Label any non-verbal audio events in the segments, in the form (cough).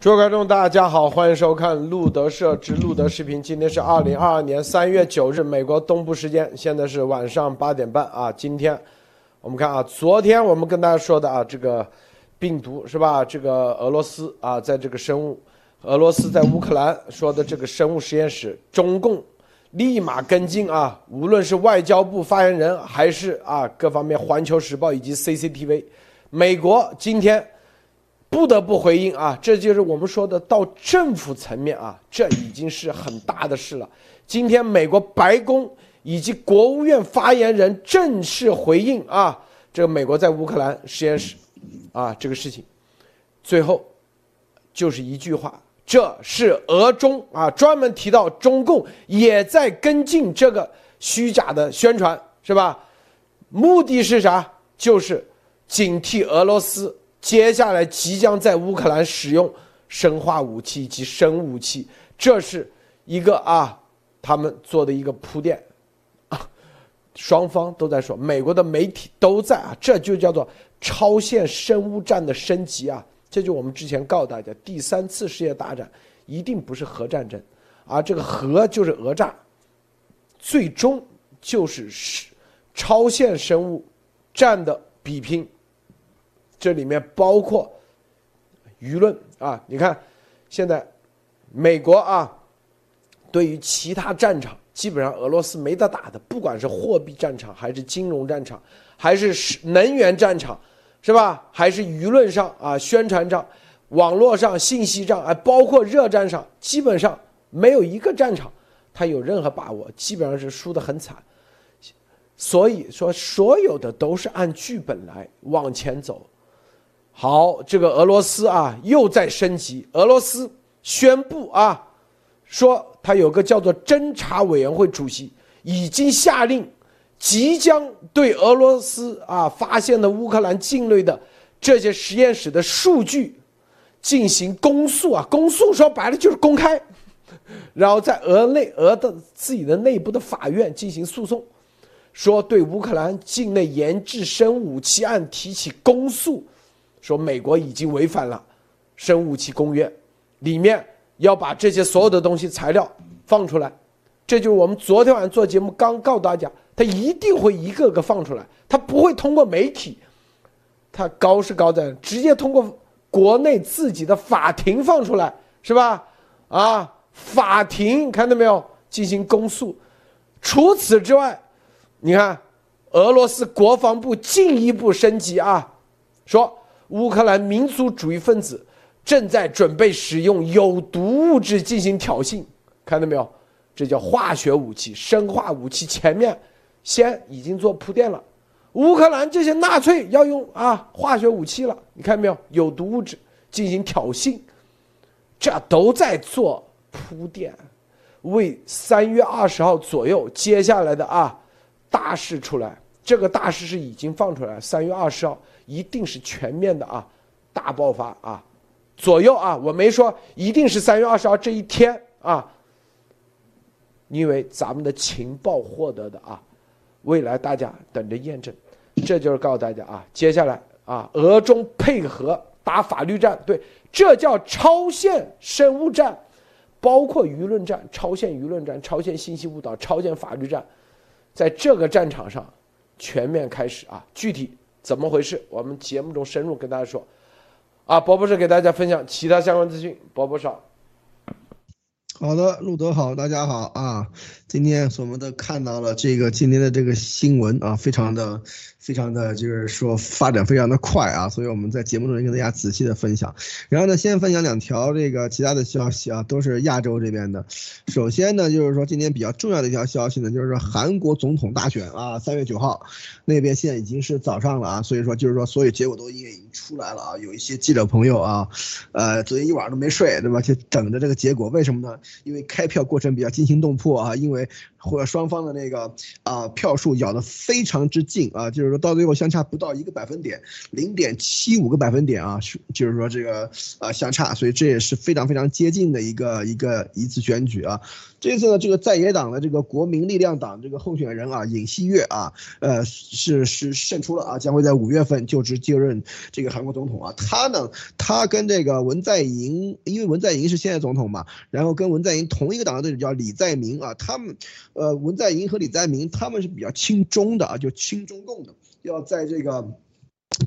诸位观众，大家好，欢迎收看路德社之路德视频。今天是二零二二年三月九日，美国东部时间，现在是晚上八点半啊。今天我们看啊，昨天我们跟大家说的啊，这个病毒是吧？这个俄罗斯啊，在这个生物，俄罗斯在乌克兰说的这个生物实验室，中共立马跟进啊，无论是外交部发言人，还是啊各方面，《环球时报》以及 CCTV，美国今天。不得不回应啊，这就是我们说的到政府层面啊，这已经是很大的事了。今天美国白宫以及国务院发言人正式回应啊，这个美国在乌克兰实验室啊这个事情，最后就是一句话，这是俄中啊专门提到中共也在跟进这个虚假的宣传，是吧？目的是啥？就是警惕俄罗斯。接下来即将在乌克兰使用生化武器及生武器，这是一个啊，他们做的一个铺垫啊，双方都在说，美国的媒体都在啊，这就叫做超限生物战的升级啊，这就我们之前告诉大家，第三次世界大战一定不是核战争，而这个核就是讹诈，最终就是是超限生物战的比拼。这里面包括舆论啊，你看，现在美国啊，对于其他战场，基本上俄罗斯没得打的，不管是货币战场，还是金融战场，还是能源战场，是吧？还是舆论上啊，宣传上、网络上、信息上，哎，包括热战上，基本上没有一个战场他有任何把握，基本上是输得很惨。所以说，所有的都是按剧本来往前走。好，这个俄罗斯啊又在升级。俄罗斯宣布啊，说他有个叫做侦查委员会主席已经下令，即将对俄罗斯啊发现的乌克兰境内的这些实验室的数据进行公诉啊。公诉说白了就是公开，然后在俄内俄的自己的内部的法院进行诉讼，说对乌克兰境内研制生武器案提起公诉。说美国已经违反了生物武器公约，里面要把这些所有的东西材料放出来，这就是我们昨天晚上做节目刚告诉大家，他一定会一个个放出来，他不会通过媒体，他高是高在直接通过国内自己的法庭放出来，是吧？啊，法庭看到没有？进行公诉。除此之外，你看俄罗斯国防部进一步升级啊，说。乌克兰民族主义分子正在准备使用有毒物质进行挑衅，看到没有？这叫化学武器、生化武器。前面先已经做铺垫了，乌克兰这些纳粹要用啊化学武器了，你看到没有？有毒物质进行挑衅，这都在做铺垫，为三月二十号左右接下来的啊大事出来。这个大事是已经放出来，三月二十号。一定是全面的啊，大爆发啊，左右啊，我没说一定是三月二十号这一天啊，因为咱们的情报获得的啊，未来大家等着验证，这就是告诉大家啊，接下来啊，俄中配合打法律战，对，这叫超限生物战，包括舆论战、超限舆论战、超限信息误导、超限法律战，在这个战场上全面开始啊，具体。怎么回事？我们节目中深入跟大家说，啊，博博士给大家分享其他相关资讯，博博少。好的，路德好，大家好啊！今天我们都看到了这个今天的这个新闻啊，非常的、非常的就是说发展非常的快啊，所以我们在节目中跟大家仔细的分享。然后呢，先分享两条这个其他的消息啊，都是亚洲这边的。首先呢，就是说今天比较重要的一条消息呢，就是说韩国总统大选啊，三月九号那边现在已经是早上了啊，所以说就是说所有结果都已经出来了啊。有一些记者朋友啊，呃，昨天一晚上都没睡，对吧？就等着这个结果，为什么呢？因为开票过程比较惊心动魄啊，因为或者双方的那个啊票数咬得非常之近啊，就是。说到最后相差不到一个百分点，零点七五个百分点啊，就是说这个啊相差，所以这也是非常非常接近的一个一个一次选举啊。这次呢，这个在野党的这个国民力量党这个候选人啊，尹锡悦啊，呃，是是胜出了啊，将会在五月份就职就任这个韩国总统啊。他呢，他跟这个文在寅，因为文在寅是现任总统嘛，然后跟文在寅同一个党的对手叫李在明啊，他们，呃，文在寅和李在明他们是比较亲中的啊，就亲中共的，要在这个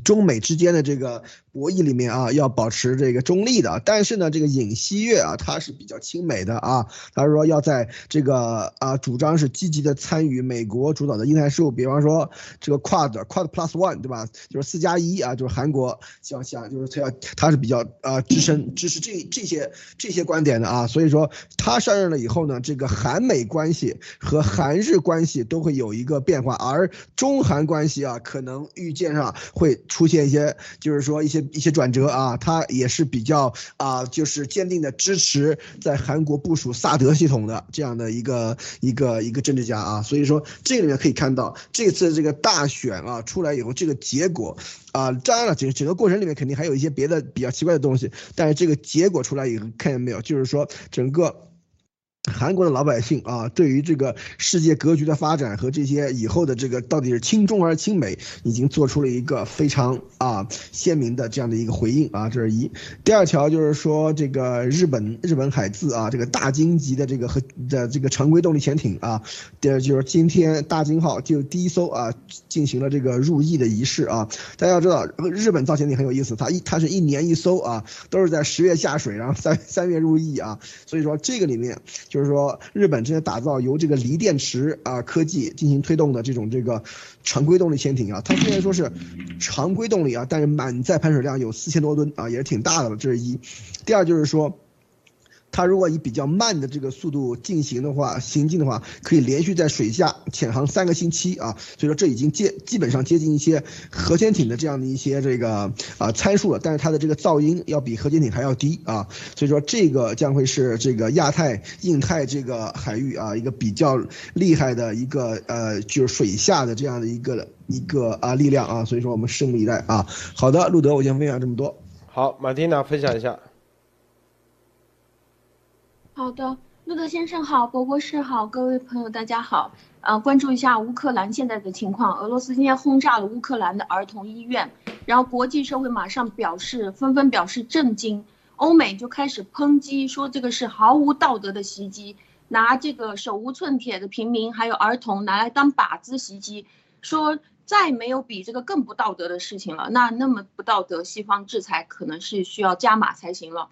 中美之间的这个。博弈里面啊，要保持这个中立的，但是呢，这个尹锡悦啊，他是比较亲美的啊，他说要在这个啊，主张是积极的参与美国主导的印太事务，比方说这个 Quad Quad Plus One 对吧？就是四加一啊，就是韩国想想就是他要他是比较啊支撑 (coughs) 支持这这些这些观点的啊，所以说他上任了以后呢，这个韩美关系和韩日关系都会有一个变化，而中韩关系啊，可能预见上会出现一些，就是说一些。一些转折啊，他也是比较啊，就是坚定的支持在韩国部署萨德系统的这样的一个一个一个政治家啊，所以说这里面可以看到这次这个大选啊出来以后，这个结果啊，当然了，整整个过程里面肯定还有一些别的比较奇怪的东西，但是这个结果出来以后，看见没有，就是说整个。韩国的老百姓啊，对于这个世界格局的发展和这些以后的这个到底是亲中还是亲美，已经做出了一个非常啊鲜明的这样的一个回应啊。这是一。第二条就是说这个日本日本海自啊，这个大金级的这个和的这个常规动力潜艇啊，第二就是今天大金号就第一艘啊进行了这个入役的仪式啊。大家要知道，日本造潜艇很有意思，它一它是一年一艘啊，都是在十月下水，然后三三月入役啊。所以说这个里面。就就是说，日本正在打造由这个锂电池啊科技进行推动的这种这个常规动力潜艇啊，它虽然说是常规动力啊，但是满载排水量有四千多吨啊，也是挺大的了。这是一，第二就是说。它如果以比较慢的这个速度进行的话，行进的话，可以连续在水下潜航三个星期啊，所以说这已经接基本上接近一些核潜艇的这样的一些这个啊参数了，但是它的这个噪音要比核潜艇还要低啊，所以说这个将会是这个亚太、印太这个海域啊一个比较厉害的一个呃就是水下的这样的一个一个啊力量啊，所以说我们拭目以待啊。好的，路德，我先分享这么多。好，马蒂娜分享一下。好的，路德先生好，博博士好，各位朋友大家好。呃，关注一下乌克兰现在的情况。俄罗斯今天轰炸了乌克兰的儿童医院，然后国际社会马上表示纷纷表示震惊，欧美就开始抨击说这个是毫无道德的袭击，拿这个手无寸铁的平民还有儿童拿来当靶子袭击，说再没有比这个更不道德的事情了。那那么不道德，西方制裁可能是需要加码才行了。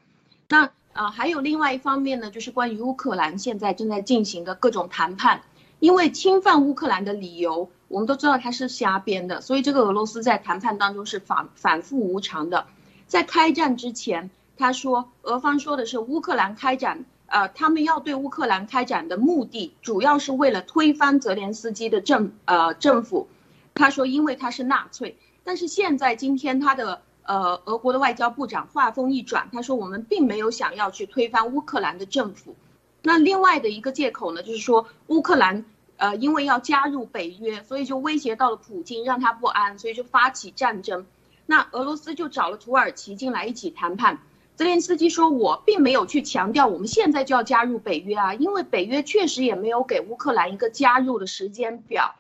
那。啊，还有另外一方面呢，就是关于乌克兰现在正在进行的各种谈判，因为侵犯乌克兰的理由，我们都知道它是瞎编的，所以这个俄罗斯在谈判当中是反反复无常的。在开战之前，他说俄方说的是乌克兰开展，呃，他们要对乌克兰开展的目的，主要是为了推翻泽连斯基的政呃政府。他说，因为他是纳粹，但是现在今天他的。呃，俄国的外交部长话锋一转，他说我们并没有想要去推翻乌克兰的政府。那另外的一个借口呢，就是说乌克兰呃因为要加入北约，所以就威胁到了普京，让他不安，所以就发起战争。那俄罗斯就找了土耳其进来一起谈判。泽连斯基说，我并没有去强调我们现在就要加入北约啊，因为北约确实也没有给乌克兰一个加入的时间表，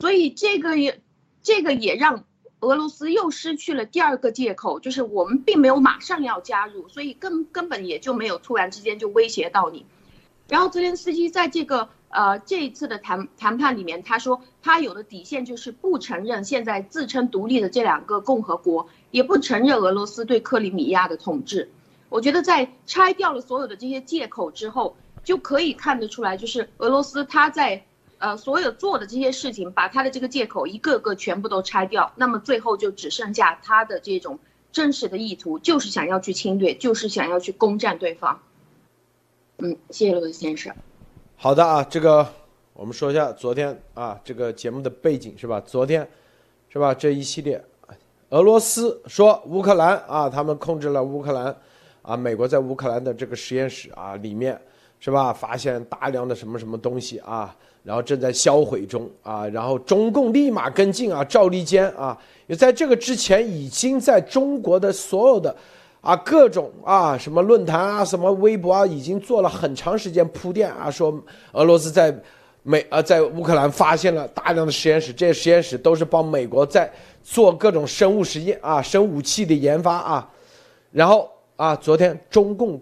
所以这个也这个也让。俄罗斯又失去了第二个借口，就是我们并没有马上要加入，所以根根本也就没有突然之间就威胁到你。然后泽连斯基在这个呃这一次的谈谈判里面，他说他有的底线就是不承认现在自称独立的这两个共和国，也不承认俄罗斯对克里米亚的统治。我觉得在拆掉了所有的这些借口之后，就可以看得出来，就是俄罗斯他在。呃，所有做的这些事情，把他的这个借口一个个全部都拆掉，那么最后就只剩下他的这种真实的意图，就是想要去侵略，就是想要去攻占对方。嗯，谢谢罗德先生。好的啊，这个我们说一下昨天啊这个节目的背景是吧？昨天是吧？这一系列，俄罗斯说乌克兰啊，他们控制了乌克兰啊，美国在乌克兰的这个实验室啊里面。是吧？发现大量的什么什么东西啊，然后正在销毁中啊，然后中共立马跟进啊，赵立坚啊，也在这个之前已经在中国的所有的啊各种啊什么论坛啊、什么微博啊，已经做了很长时间铺垫啊，说俄罗斯在美啊在乌克兰发现了大量的实验室，这些实验室都是帮美国在做各种生物实验啊、生武器的研发啊，然后啊，昨天中共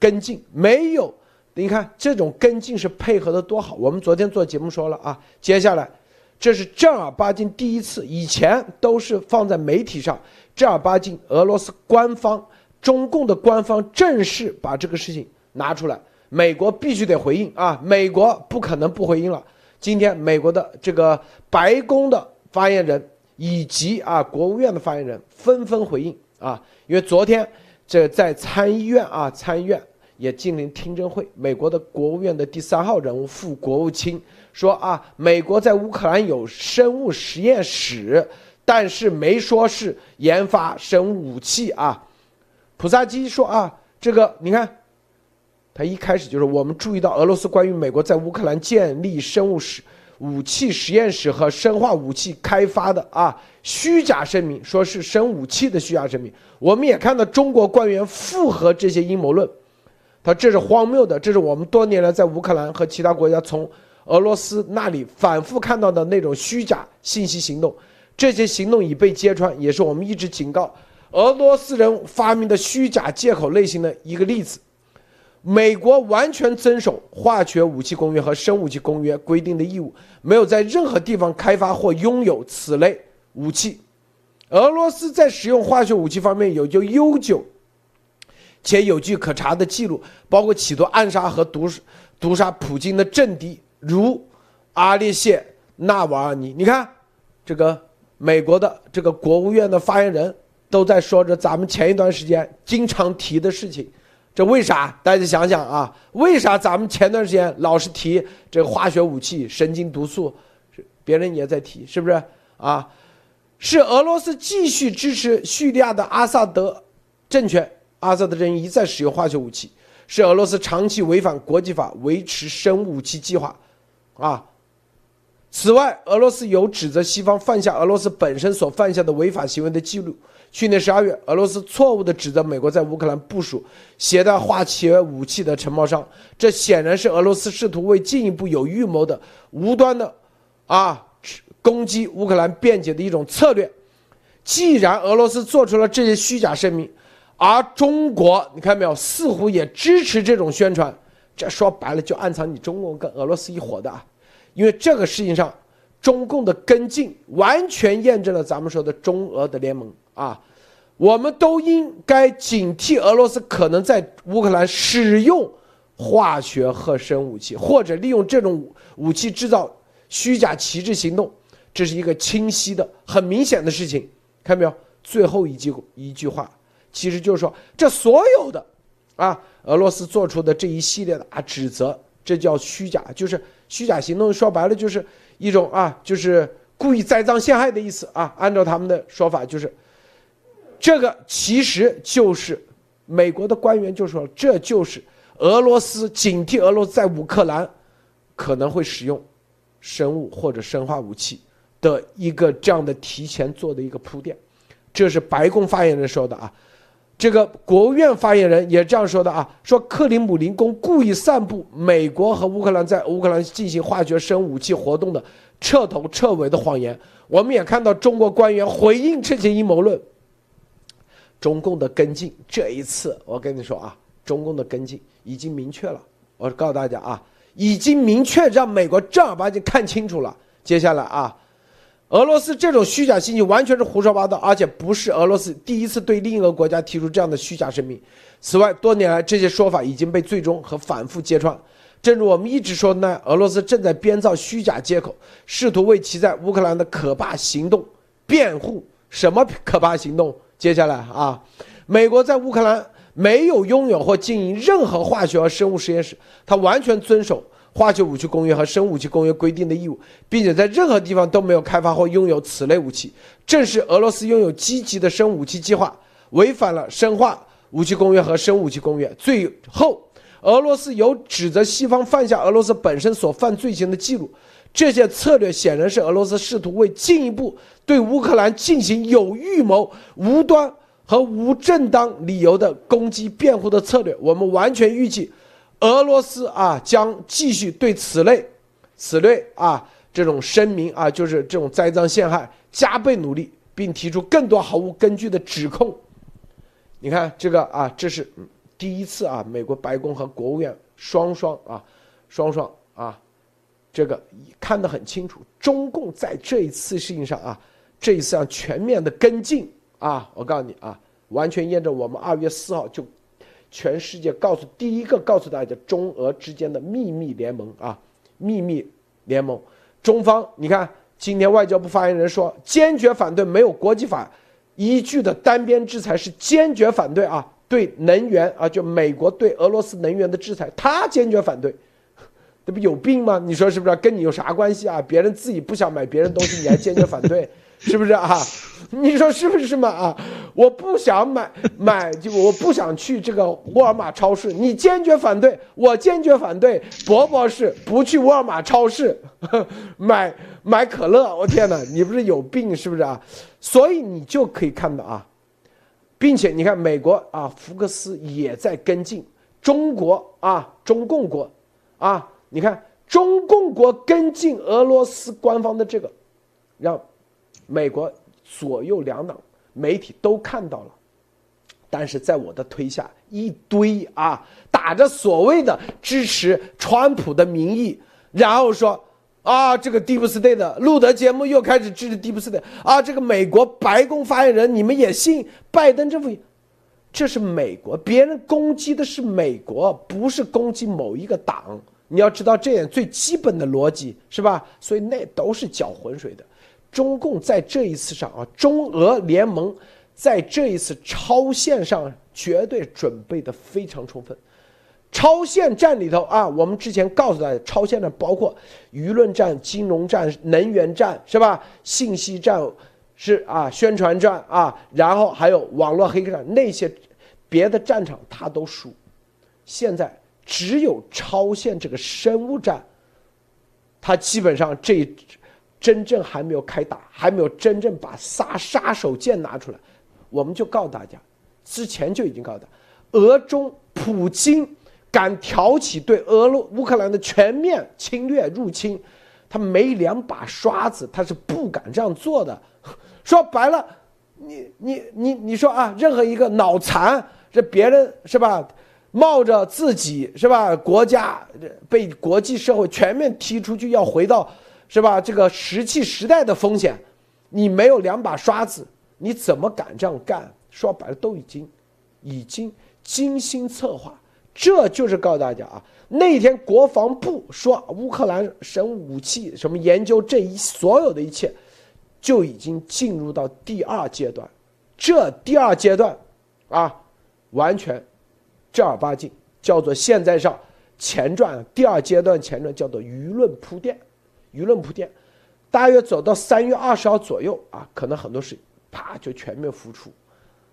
跟进没有。你看这种跟进是配合的多好，我们昨天做节目说了啊，接下来，这是正儿八经第一次，以前都是放在媒体上，正儿八经俄罗斯官方、中共的官方正式把这个事情拿出来，美国必须得回应啊，美国不可能不回应了。今天美国的这个白宫的发言人以及啊国务院的发言人纷纷回应啊，因为昨天这在参议院啊参议院。也进行听证会。美国的国务院的第三号人物副国务卿说：“啊，美国在乌克兰有生物实验室，但是没说是研发生物武器啊。”普萨基说：“啊，这个你看，他一开始就是我们注意到俄罗斯关于美国在乌克兰建立生物实武器实验室和生化武器开发的啊虚假声明，说是生武器的虚假声明。我们也看到中国官员附和这些阴谋论。”他这是荒谬的，这是我们多年来在乌克兰和其他国家从俄罗斯那里反复看到的那种虚假信息行动，这些行动已被揭穿，也是我们一直警告俄罗斯人发明的虚假借口类型的一个例子。美国完全遵守化学武器公约和生物武器公约规定的义务，没有在任何地方开发或拥有此类武器。俄罗斯在使用化学武器方面有着悠久。且有据可查的记录，包括企图暗杀和毒毒杀普京的政敌，如阿列谢纳瓦尔尼。你看，这个美国的这个国务院的发言人都在说着咱们前一段时间经常提的事情。这为啥？大家想想啊，为啥咱们前段时间老是提这个化学武器、神经毒素？别人也在提，是不是啊？是俄罗斯继续支持叙利亚的阿萨德政权。阿萨德人一再使用化学武器，是俄罗斯长期违反国际法、维持生物武器计划，啊。此外，俄罗斯有指责西方犯下俄罗斯本身所犯下的违法行为的记录。去年十二月，俄罗斯错误地指责美国在乌克兰部署携带化学武器的承包商，这显然是俄罗斯试图为进一步有预谋的无端的，啊，攻击乌克兰辩解的一种策略。既然俄罗斯做出了这些虚假声明，而中国，你看没有，似乎也支持这种宣传，这说白了就暗藏你中共跟俄罗斯一伙的啊，因为这个事情上，中共的跟进完全验证了咱们说的中俄的联盟啊，我们都应该警惕俄罗斯可能在乌克兰使用化学和生武器，或者利用这种武器制造虚假旗帜行动，这是一个清晰的、很明显的事情，看到没有？最后一句一句话。其实就是说，这所有的，啊，俄罗斯做出的这一系列的啊指责，这叫虚假，就是虚假行动。说白了，就是一种啊，就是故意栽赃陷害的意思啊。按照他们的说法，就是这个其实就是美国的官员就说，这就是俄罗斯警惕俄罗斯在乌克兰可能会使用生物或者生化武器的一个这样的提前做的一个铺垫。这是白宫发言人说的啊。这个国务院发言人也这样说的啊，说克里姆林宫故意散布美国和乌克兰在乌克兰进行化学生武器活动的彻头彻尾的谎言。我们也看到中国官员回应这些阴谋论。中共的跟进，这一次我跟你说啊，中共的跟进已经明确了。我告诉大家啊，已经明确让美国正儿八经看清楚了。接下来啊。俄罗斯这种虚假信息完全是胡说八道，而且不是俄罗斯第一次对另一个国家提出这样的虚假声明。此外，多年来这些说法已经被最终和反复揭穿。正如我们一直说的那样，俄罗斯正在编造虚假借口，试图为其在乌克兰的可怕行动辩护。什么可怕行动？接下来啊，美国在乌克兰没有拥有或经营任何化学和生物实验室，它完全遵守。化学武器公约和生物武器公约规定的义务，并且在任何地方都没有开发或拥有此类武器。正是俄罗斯拥有积极的生武器计划，违反了生化武器公约和生物武器公约。最后，俄罗斯有指责西方犯下俄罗斯本身所犯罪行的记录。这些策略显然是俄罗斯试图为进一步对乌克兰进行有预谋、无端和无正当理由的攻击辩护的策略。我们完全预计，俄罗斯啊将继续对此类、此类啊这种声明啊，就是这种栽赃陷害加倍努力，并提出更多毫无根据的指控。你看这个啊，这是第一次啊，美国白宫和国务院双双啊，双双啊。这个看得很清楚，中共在这一次事情上啊，这一次上全面的跟进啊，我告诉你啊，完全验证我们二月四号就全世界告诉第一个告诉大家中俄之间的秘密联盟啊，秘密联盟，中方你看今天外交部发言人说坚决反对没有国际法依据的单边制裁是坚决反对啊，对能源啊就美国对俄罗斯能源的制裁，他坚决反对。这不有病吗？你说是不是？跟你有啥关系啊？别人自己不想买别人东西，你还坚决反对，是不是啊？你说是不是嘛？啊，我不想买买，就我不想去这个沃尔玛超市，你坚决反对，我坚决反对。伯伯是不去沃尔玛超市 (laughs) 买买可乐，我天哪，你不是有病是不是啊？所以你就可以看到啊，并且你看美国啊，福克斯也在跟进中国啊，中共国啊。你看，中共国跟进俄罗斯官方的这个，让美国左右两党媒体都看到了，但是在我的推下，一堆啊打着所谓的支持川普的名义，然后说啊这个 Deep State 的路德节目又开始支持 Deep State 啊，这个美国白宫发言人你们也信拜登政府？这是美国，别人攻击的是美国，不是攻击某一个党。你要知道这点最基本的逻辑是吧？所以那都是搅浑水的。中共在这一次上啊，中俄联盟在这一次超限上绝对准备的非常充分。超限战里头啊，我们之前告诉大家，超限战包括舆论战、金融战、能源战是吧？信息战是啊，宣传战啊，然后还有网络黑客战那些别的战场他都输。现在。只有超限这个生物战，他基本上这真正还没有开打，还没有真正把杀杀手锏拿出来，我们就告诉大家，之前就已经告诉他，俄中普京敢挑起对俄罗乌克兰的全面侵略入侵，他没两把刷子，他是不敢这样做的。说白了，你你你你说啊，任何一个脑残，这别人是吧？冒着自己是吧，国家被国际社会全面踢出去，要回到是吧这个石器时代的风险，你没有两把刷子，你怎么敢这样干？说白了，都已经已经精心策划，这就是告诉大家啊，那天国防部说乌克兰神武器什么研究这一所有的一切，就已经进入到第二阶段，这第二阶段啊，完全。正儿八经叫做现在上前传，第二阶段前传叫做舆论铺垫，舆论铺垫，大约走到三月二十号左右啊，可能很多事啪就全面复出，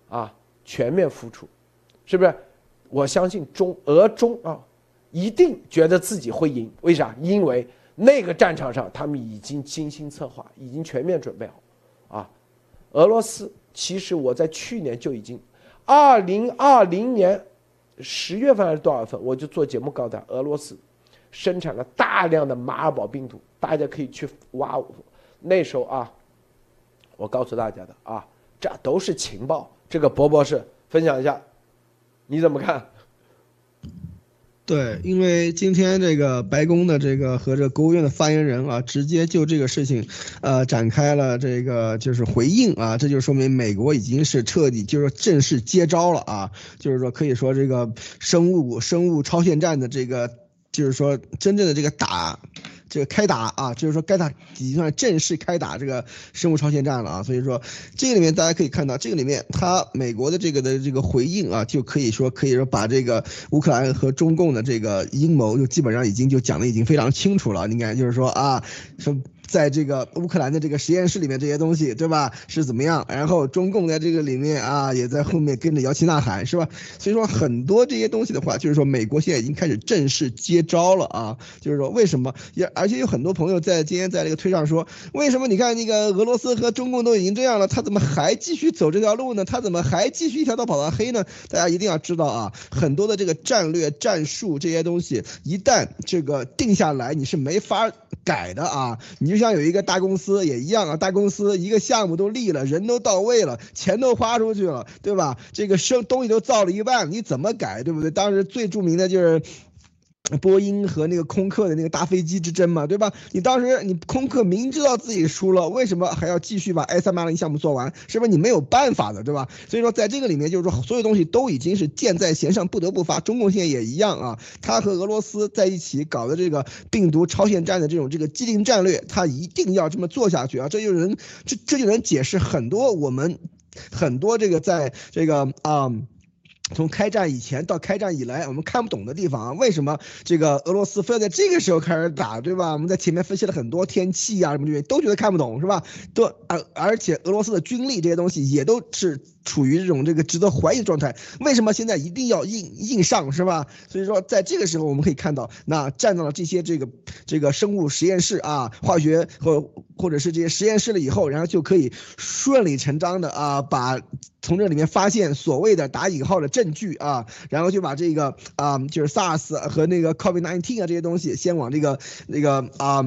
啊，全面复出，是不是？我相信中俄中啊，一定觉得自己会赢，为啥？因为那个战场上他们已经精心策划，已经全面准备好，啊，俄罗斯其实我在去年就已经，二零二零年。十月份还是多少份，我就做节目告诉他，俄罗斯生产了大量的马尔堡病毒，大家可以去挖。那时候啊，我告诉大家的啊，这都是情报。这个博博士分享一下，你怎么看？对，因为今天这个白宫的这个和这国务院的发言人啊，直接就这个事情，呃，展开了这个就是回应啊，这就说明美国已经是彻底就是正式接招了啊，就是说可以说这个生物生物超限战的这个，就是说真正的这个打。这个开打啊，就是说该打已经算正式开打这个生物超限战了啊，所以说这个里面大家可以看到，这个里面它美国的这个的这个回应啊，就可以说可以说把这个乌克兰和中共的这个阴谋就基本上已经就讲的已经非常清楚了。你看就是说啊，说在这个乌克兰的这个实验室里面这些东西，对吧？是怎么样？然后中共在这个里面啊，也在后面跟着摇旗呐喊，是吧？所以说很多这些东西的话，就是说美国现在已经开始正式接招了啊，就是说为什么？也而且有很多朋友在今天在这个推上说，为什么你看那个俄罗斯和中共都已经这样了，他怎么还继续走这条路呢？他怎么还继续一条道跑到黑呢？大家一定要知道啊，很多的这个战略战术这些东西，一旦这个定下来，你是没法改的啊。你像有一个大公司也一样啊，大公司一个项目都立了，人都到位了，钱都花出去了，对吧？这个生东西都造了一半，你怎么改，对不对？当时最著名的就是。波音和那个空客的那个大飞机之争嘛，对吧？你当时你空客明知道自己输了，为什么还要继续把 A 三八零项目做完？是不是你没有办法的，对吧？所以说在这个里面，就是说所有东西都已经是箭在弦上，不得不发。中共现在也一样啊，他和俄罗斯在一起搞的这个病毒超限战的这种这个既定战略，他一定要这么做下去啊！这就能这这就能解释很多我们很多这个在这个啊。从开战以前到开战以来，我们看不懂的地方啊，为什么这个俄罗斯非要在这个时候开始打，对吧？我们在前面分析了很多天气啊什么这些，都觉得看不懂，是吧？都而而且俄罗斯的军力这些东西也都是。处于这种这个值得怀疑的状态，为什么现在一定要硬硬上是吧？所以说在这个时候我们可以看到，那站到了这些这个这个生物实验室啊，化学或或者是这些实验室了以后，然后就可以顺理成章的啊，把从这里面发现所谓的打引号的证据啊，然后就把这个啊就是 SARS 和那个 COVID-19 啊这些东西先往这个那个啊。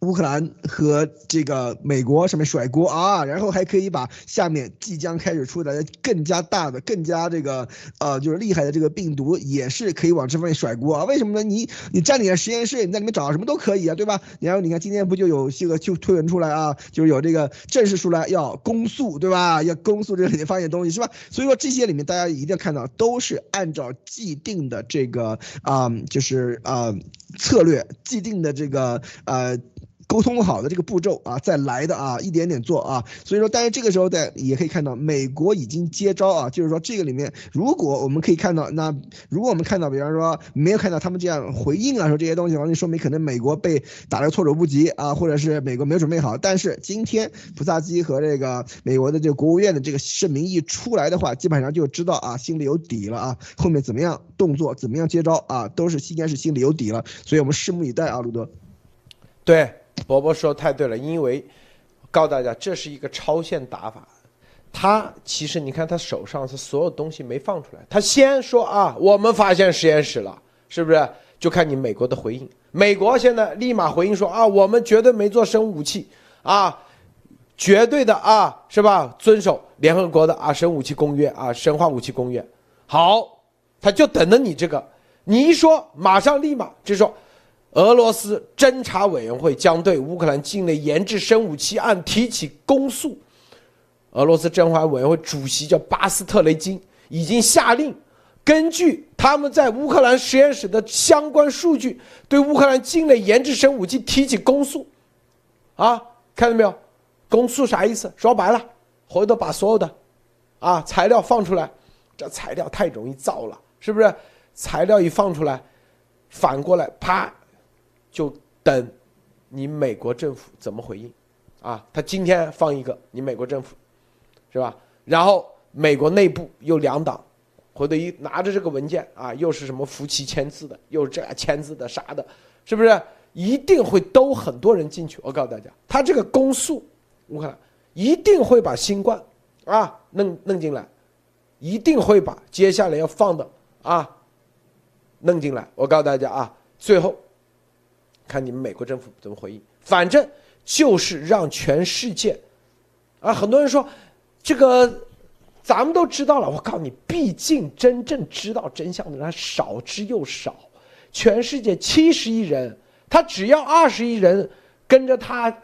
乌克兰和这个美国上面甩锅啊，然后还可以把下面即将开始出来的更加大的、更加这个呃就是厉害的这个病毒，也是可以往这方面甩锅啊？为什么呢？你你占领了实验室，你在里面找什么都可以啊，对吧？然后你看今天不就有这个就推文出来啊，就是有这个正式出来要公诉，对吧？要公诉这里面发现东西是吧？所以说这些里面大家一定要看到，都是按照既定的这个啊，就是啊策略，既定的这个呃。沟通好的这个步骤啊，再来的啊，一点点做啊，所以说，但是这个时候在也可以看到，美国已经接招啊，就是说这个里面，如果我们可以看到，那如果我们看到，比方说没有看到他们这样回应啊，说这些东西，完了说明可能美国被打得措手不及啊，或者是美国没有准备好。但是今天普萨基和这个美国的这个国务院的这个声明一出来的话，基本上就知道啊，心里有底了啊，后面怎么样动作，怎么样接招啊，都是应该是心里有底了，所以我们拭目以待啊，路德。对。伯伯说太对了，因为告诉大家这是一个超限打法，他其实你看他手上是所有东西没放出来，他先说啊，我们发现实验室了，是不是？就看你美国的回应，美国现在立马回应说啊，我们绝对没做生物武器啊，绝对的啊，是吧？遵守联合国的啊生物武器公约啊，生化武器公约。好，他就等着你这个，你一说，马上立马就说。俄罗斯侦查委员会将对乌克兰境内研制生武器案提起公诉。俄罗斯侦查委员会主席叫巴斯特雷金，已经下令根据他们在乌克兰实验室的相关数据，对乌克兰境内研制生武器提起公诉。啊，看到没有？公诉啥意思？说白了，回头把所有的啊材料放出来。这材料太容易造了，是不是？材料一放出来，反过来啪。就等你美国政府怎么回应，啊，他今天放一个，你美国政府，是吧？然后美国内部又两党，或者一拿着这个文件啊，又是什么夫妻签字的，又这签字的啥的，是不是？一定会兜很多人进去。我告诉大家，他这个公诉乌克兰一定会把新冠啊弄弄进来，一定会把接下来要放的啊弄进来。我告诉大家啊，最后。看你们美国政府怎么回应，反正就是让全世界，啊，很多人说，这个咱们都知道了。我告诉你，毕竟真正知道真相的人少之又少，全世界七十亿人，他只要二十亿人跟着他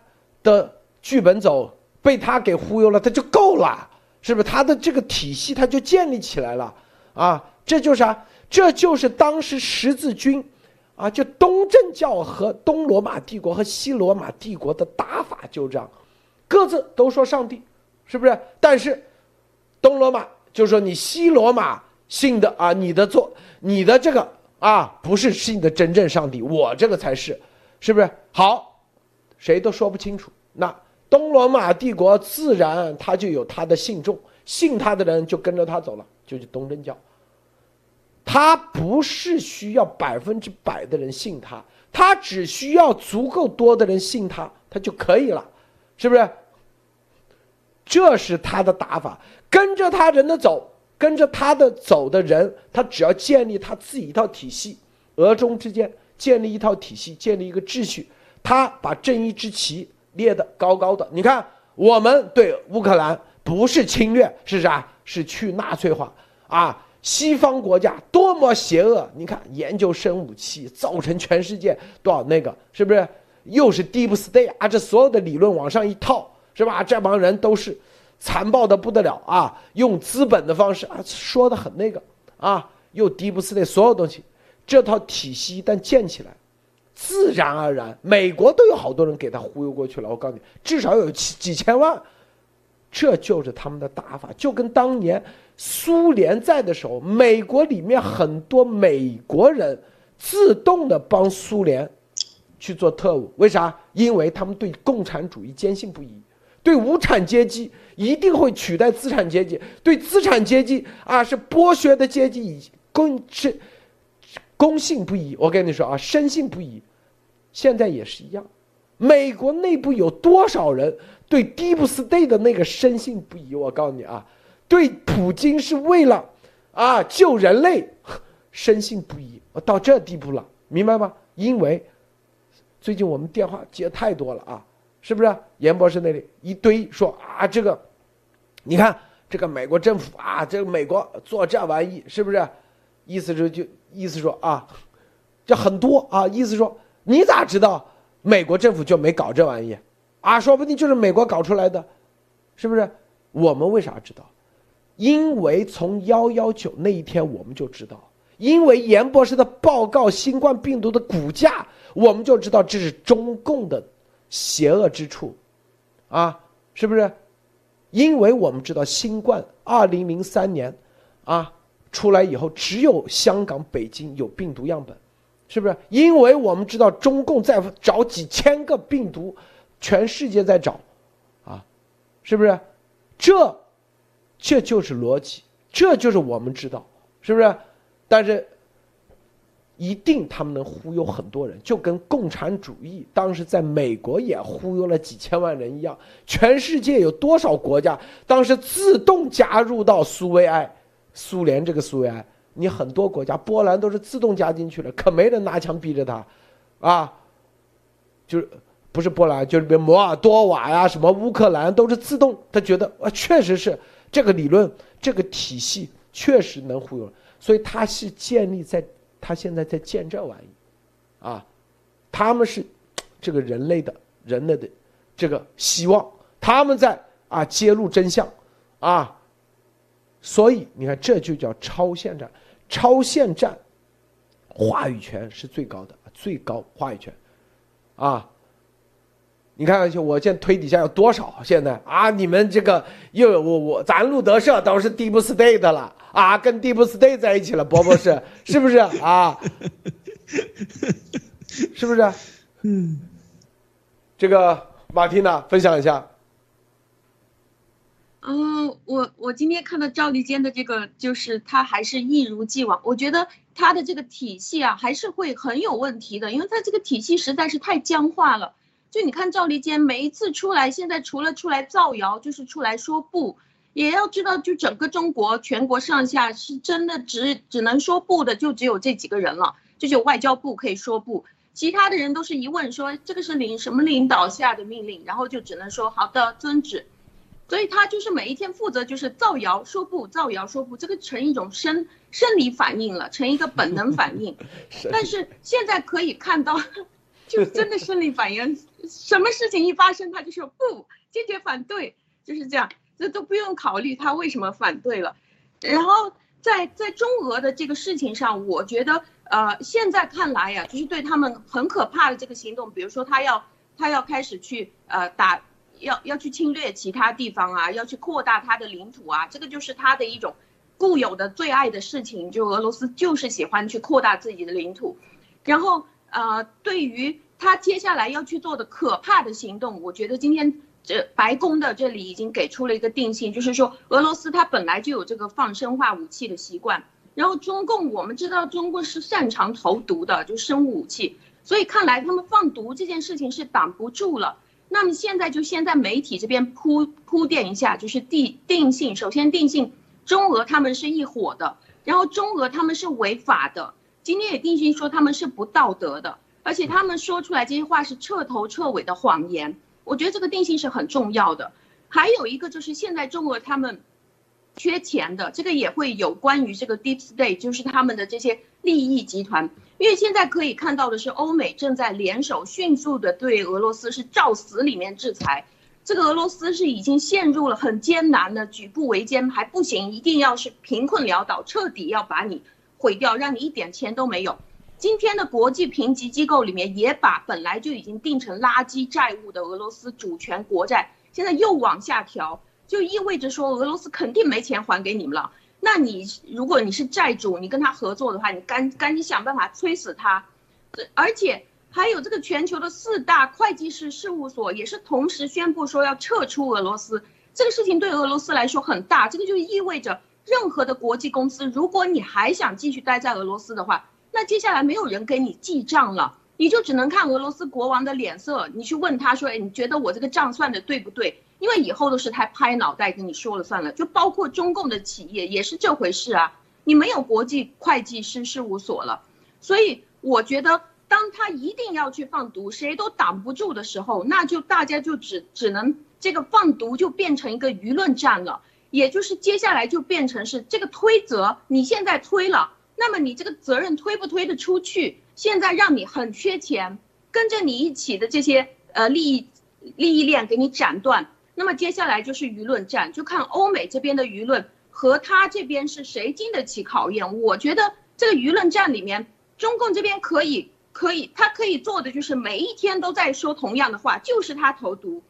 的剧本走，被他给忽悠了，他就够了，是不是？他的这个体系他就建立起来了啊，这就是啥？这就是当时十字军。啊，就东正教和东罗马帝国和西罗马帝国的打法就这样，各自都说上帝，是不是？但是东罗马就说你西罗马信的啊，你的做你的这个啊，不是信的真正上帝，我这个才是，是不是？好，谁都说不清楚。那东罗马帝国自然他就有他的信众，信他的人就跟着他走了，就是东正教。他不是需要百分之百的人信他，他只需要足够多的人信他，他就可以了，是不是？这是他的打法，跟着他人的走，跟着他的走的人，他只要建立他自己一套体系，俄中之间建立一套体系，建立一个秩序，他把正义之旗列得高高的。你看，我们对乌克兰不是侵略，是啥？是去纳粹化啊！西方国家多么邪恶！你看，研究生武器，造成全世界多少那个，是不是？又是 Deep State 啊！这所有的理论往上一套。是吧？这帮人都是残暴的不得了啊！用资本的方式啊，说的很那个啊，又迪布斯的所有东西，这套体系一旦建起来，自然而然，美国都有好多人给他忽悠过去了。我告诉你，至少有几几千万，这就是他们的打法，就跟当年苏联在的时候，美国里面很多美国人自动的帮苏联去做特务，为啥？因为他们对共产主义坚信不疑。对无产阶级一定会取代资产阶级，对资产阶级啊是剥削的阶级，以公是公信不疑。我跟你说啊，深信不疑，现在也是一样。美国内部有多少人对 Deep State 的那个深信不疑？我告诉你啊，对普京是为了啊救人类深信不疑。我到这地步了，明白吗？因为最近我们电话接太多了啊。是不是严博士那里一堆说啊？这个，你看这个美国政府啊，这个美国做这玩意是不是？意思是就意思说啊，这很多啊，意思说你咋知道美国政府就没搞这玩意啊？说不定就是美国搞出来的，是不是？我们为啥知道？因为从幺幺九那一天我们就知道，因为严博士的报告，新冠病毒的骨架，我们就知道这是中共的。邪恶之处，啊，是不是？因为我们知道新冠二零零三年，啊出来以后，只有香港、北京有病毒样本，是不是？因为我们知道中共在找几千个病毒，全世界在找，啊，是不是？这，这就是逻辑，这就是我们知道，是不是？但是。一定他们能忽悠很多人，就跟共产主义当时在美国也忽悠了几千万人一样。全世界有多少国家当时自动加入到苏维埃、苏联这个苏维埃？你很多国家，波兰都是自动加进去了，可没人拿枪逼着他，啊，就是不是波兰，就是比如摩尔多瓦呀、什么乌克兰都是自动，他觉得啊，确实是这个理论、这个体系确实能忽悠，所以他是建立在。他现在在建这玩意，啊，他们是这个人类的人类的这个希望，他们在啊揭露真相，啊，所以你看这就叫超限战，超限战，话语权是最高的，最高话语权，啊，你看我现在推底下有多少？现在啊，你们这个又我我咱路德社都是 Deep State 了。啊，跟 Deep State 在一起了，博博士，(laughs) 是不是啊？(laughs) 是不是？嗯，这个马蒂娜分享一下。嗯，我我今天看到赵立坚的这个，就是他还是一如既往，我觉得他的这个体系啊，还是会很有问题的，因为他这个体系实在是太僵化了。就你看赵立坚每一次出来，现在除了出来造谣，就是出来说不。也要知道，就整个中国全国上下是真的只只能说不的，就只有这几个人了，就只有外交部可以说不，其他的人都是一问说这个是领什么领导下的命令，然后就只能说好的遵旨，所以他就是每一天负责就是造谣说不，造谣说不，这个成一种生生理反应了，成一个本能反应。(laughs) 但是现在可以看到，(laughs) 就真的生理反应，什么事情一发生他就说不，坚决反对，就是这样。这都不用考虑他为什么反对了，然后在在中俄的这个事情上，我觉得呃现在看来呀，就是对他们很可怕的这个行动，比如说他要他要开始去呃打，要要去侵略其他地方啊，要去扩大他的领土啊，这个就是他的一种固有的最爱的事情，就俄罗斯就是喜欢去扩大自己的领土，然后呃对于。他接下来要去做的可怕的行动，我觉得今天这白宫的这里已经给出了一个定性，就是说俄罗斯它本来就有这个放生化武器的习惯，然后中共我们知道中国是擅长投毒的，就生物武器，所以看来他们放毒这件事情是挡不住了。那么现在就先在媒体这边铺铺垫一下，就是定定性，首先定性中俄他们是一伙的，然后中俄他们是违法的，今天也定性说他们是不道德的，而且他们说出来这些话是彻头彻尾的谎言。我觉得这个定性是很重要的。还有一个就是现在中俄他们缺钱的，这个也会有关于这个 deep state，就是他们的这些利益集团。因为现在可以看到的是，欧美正在联手迅速的对俄罗斯是照死里面制裁。这个俄罗斯是已经陷入了很艰难的举步维艰，还不行，一定要是贫困潦倒，彻底要把你毁掉，让你一点钱都没有。今天的国际评级机构里面也把本来就已经定成垃圾债务的俄罗斯主权国债，现在又往下调，就意味着说俄罗斯肯定没钱还给你们了。那你如果你是债主，你跟他合作的话，你赶赶紧想办法催死他，而且还有这个全球的四大会计师事务所也是同时宣布说要撤出俄罗斯，这个事情对俄罗斯来说很大，这个就意味着任何的国际公司，如果你还想继续待在俄罗斯的话，那接下来没有人给你记账了，你就只能看俄罗斯国王的脸色，你去问他说，哎，你觉得我这个账算的对不对？因为以后都是他拍脑袋跟你说了算了，就包括中共的企业也是这回事啊。你没有国际会计师事务所了，所以我觉得当他一定要去放毒，谁都挡不住的时候，那就大家就只只能这个放毒就变成一个舆论战了，也就是接下来就变成是这个推责，你现在推了，那么你这个责任推不推得出去？现在让你很缺钱，跟着你一起的这些呃利益利益链给你斩断。那么接下来就是舆论战，就看欧美这边的舆论和他这边是谁经得起考验。我觉得这个舆论战里面，中共这边可以可以，他可以做的就是每一天都在说同样的话，就是他投毒，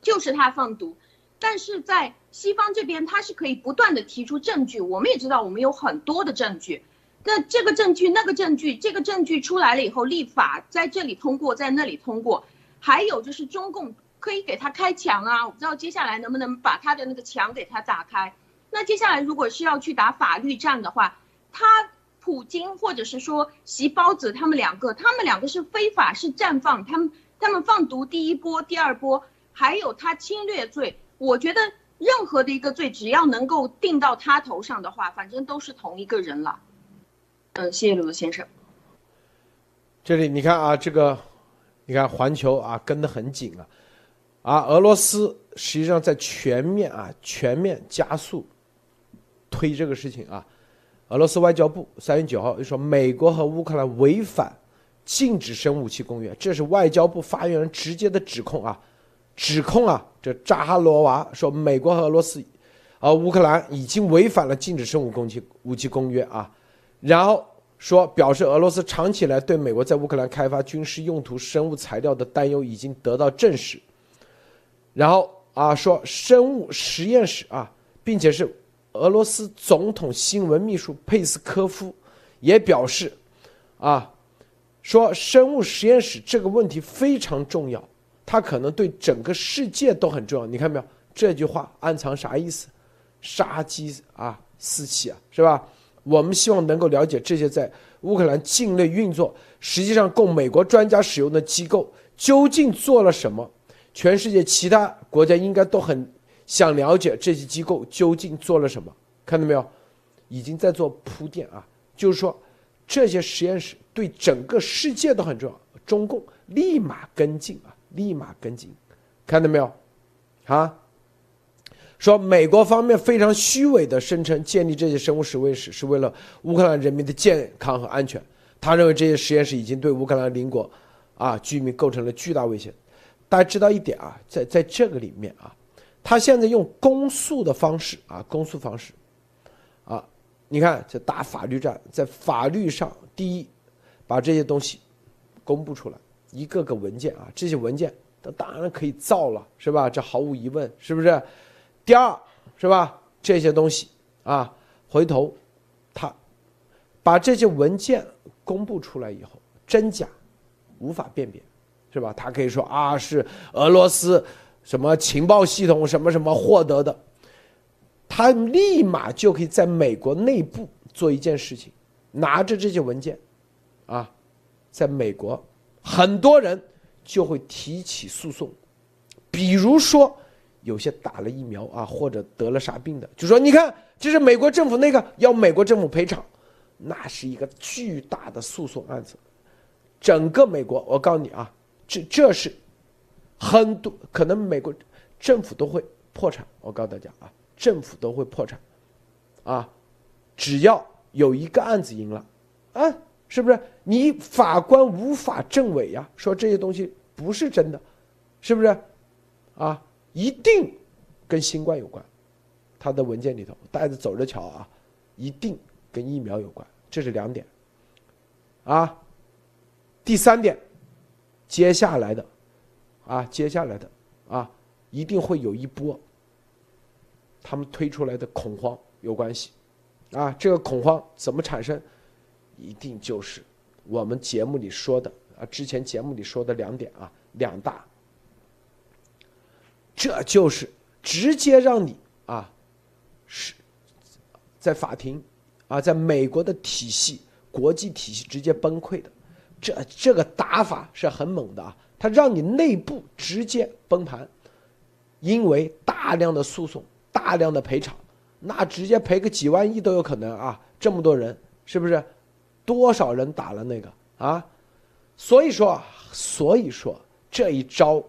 就是他放毒。但是在西方这边，他是可以不断的提出证据。我们也知道，我们有很多的证据。那这个证据、那个证据、这个证据出来了以后，立法在这里通过，在那里通过。还有就是中共。可以给他开墙啊！我不知道接下来能不能把他的那个墙给他打开。那接下来如果是要去打法律战的话，他普京或者是说习包子他们两个，他们两个是非法是绽放，他们他们放毒第一波、第二波，还有他侵略罪。我觉得任何的一个罪，只要能够定到他头上的话，反正都是同一个人了。嗯，谢谢鲁鲁先生。这里你看啊，这个你看环球啊跟得很紧啊。啊，俄罗斯实际上在全面啊全面加速推这个事情啊。俄罗斯外交部三月九号就说，美国和乌克兰违反禁止生武器公约，这是外交部发言人直接的指控啊，指控啊，这扎哈罗娃说，美国和俄罗斯，啊乌克兰已经违反了禁止生物攻击武器公约啊，然后说表示俄罗斯长期以来对美国在乌克兰开发军事用途生物材料的担忧已经得到证实。然后啊，说生物实验室啊，并且是俄罗斯总统新闻秘书佩斯科夫也表示，啊，说生物实验室这个问题非常重要，它可能对整个世界都很重要。你看没有？这句话暗藏啥意思？杀机啊，四起啊，是吧？我们希望能够了解这些在乌克兰境内运作，实际上供美国专家使用的机构究竟做了什么。全世界其他国家应该都很想了解这些机构究竟做了什么，看到没有？已经在做铺垫啊，就是说这些实验室对整个世界都很重要。中共立马跟进啊，立马跟进，看到没有？啊，说美国方面非常虚伪的声称建立这些生物实验室是为了乌克兰人民的健康和安全，他认为这些实验室已经对乌克兰邻国啊居民构成了巨大威胁。大家知道一点啊，在在这个里面啊，他现在用公诉的方式啊，公诉方式，啊，你看这打法律战，在法律上，第一，把这些东西公布出来，一个个文件啊，这些文件，那当然可以造了，是吧？这毫无疑问，是不是？第二，是吧？这些东西啊，回头他把这些文件公布出来以后，真假无法辨别。是吧？他可以说啊，是俄罗斯什么情报系统什么什么获得的，他立马就可以在美国内部做一件事情，拿着这些文件，啊，在美国很多人就会提起诉讼，比如说有些打了疫苗啊，或者得了啥病的，就说你看这是美国政府那个要美国政府赔偿，那是一个巨大的诉讼案子，整个美国，我告诉你啊。这这是很多可能美国政府都会破产，我告诉大家啊，政府都会破产，啊，只要有一个案子赢了，啊，是不是？你法官无法证伪呀，说这些东西不是真的，是不是？啊，一定跟新冠有关，他的文件里头带着走着瞧啊，一定跟疫苗有关，这是两点，啊，第三点。接下来的，啊，接下来的，啊，一定会有一波，他们推出来的恐慌有关系，啊，这个恐慌怎么产生？一定就是我们节目里说的啊，之前节目里说的两点啊，两大，这就是直接让你啊，是，在法庭，啊，在美国的体系、国际体系直接崩溃的。这这个打法是很猛的啊，它让你内部直接崩盘，因为大量的诉讼、大量的赔偿，那直接赔个几万亿都有可能啊！这么多人，是不是？多少人打了那个啊？所以说，所以说这一招，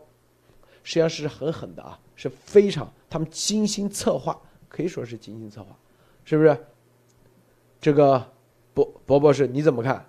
实际上是很狠的啊，是非常他们精心策划，可以说是精心策划，是不是？这个博博博士你怎么看？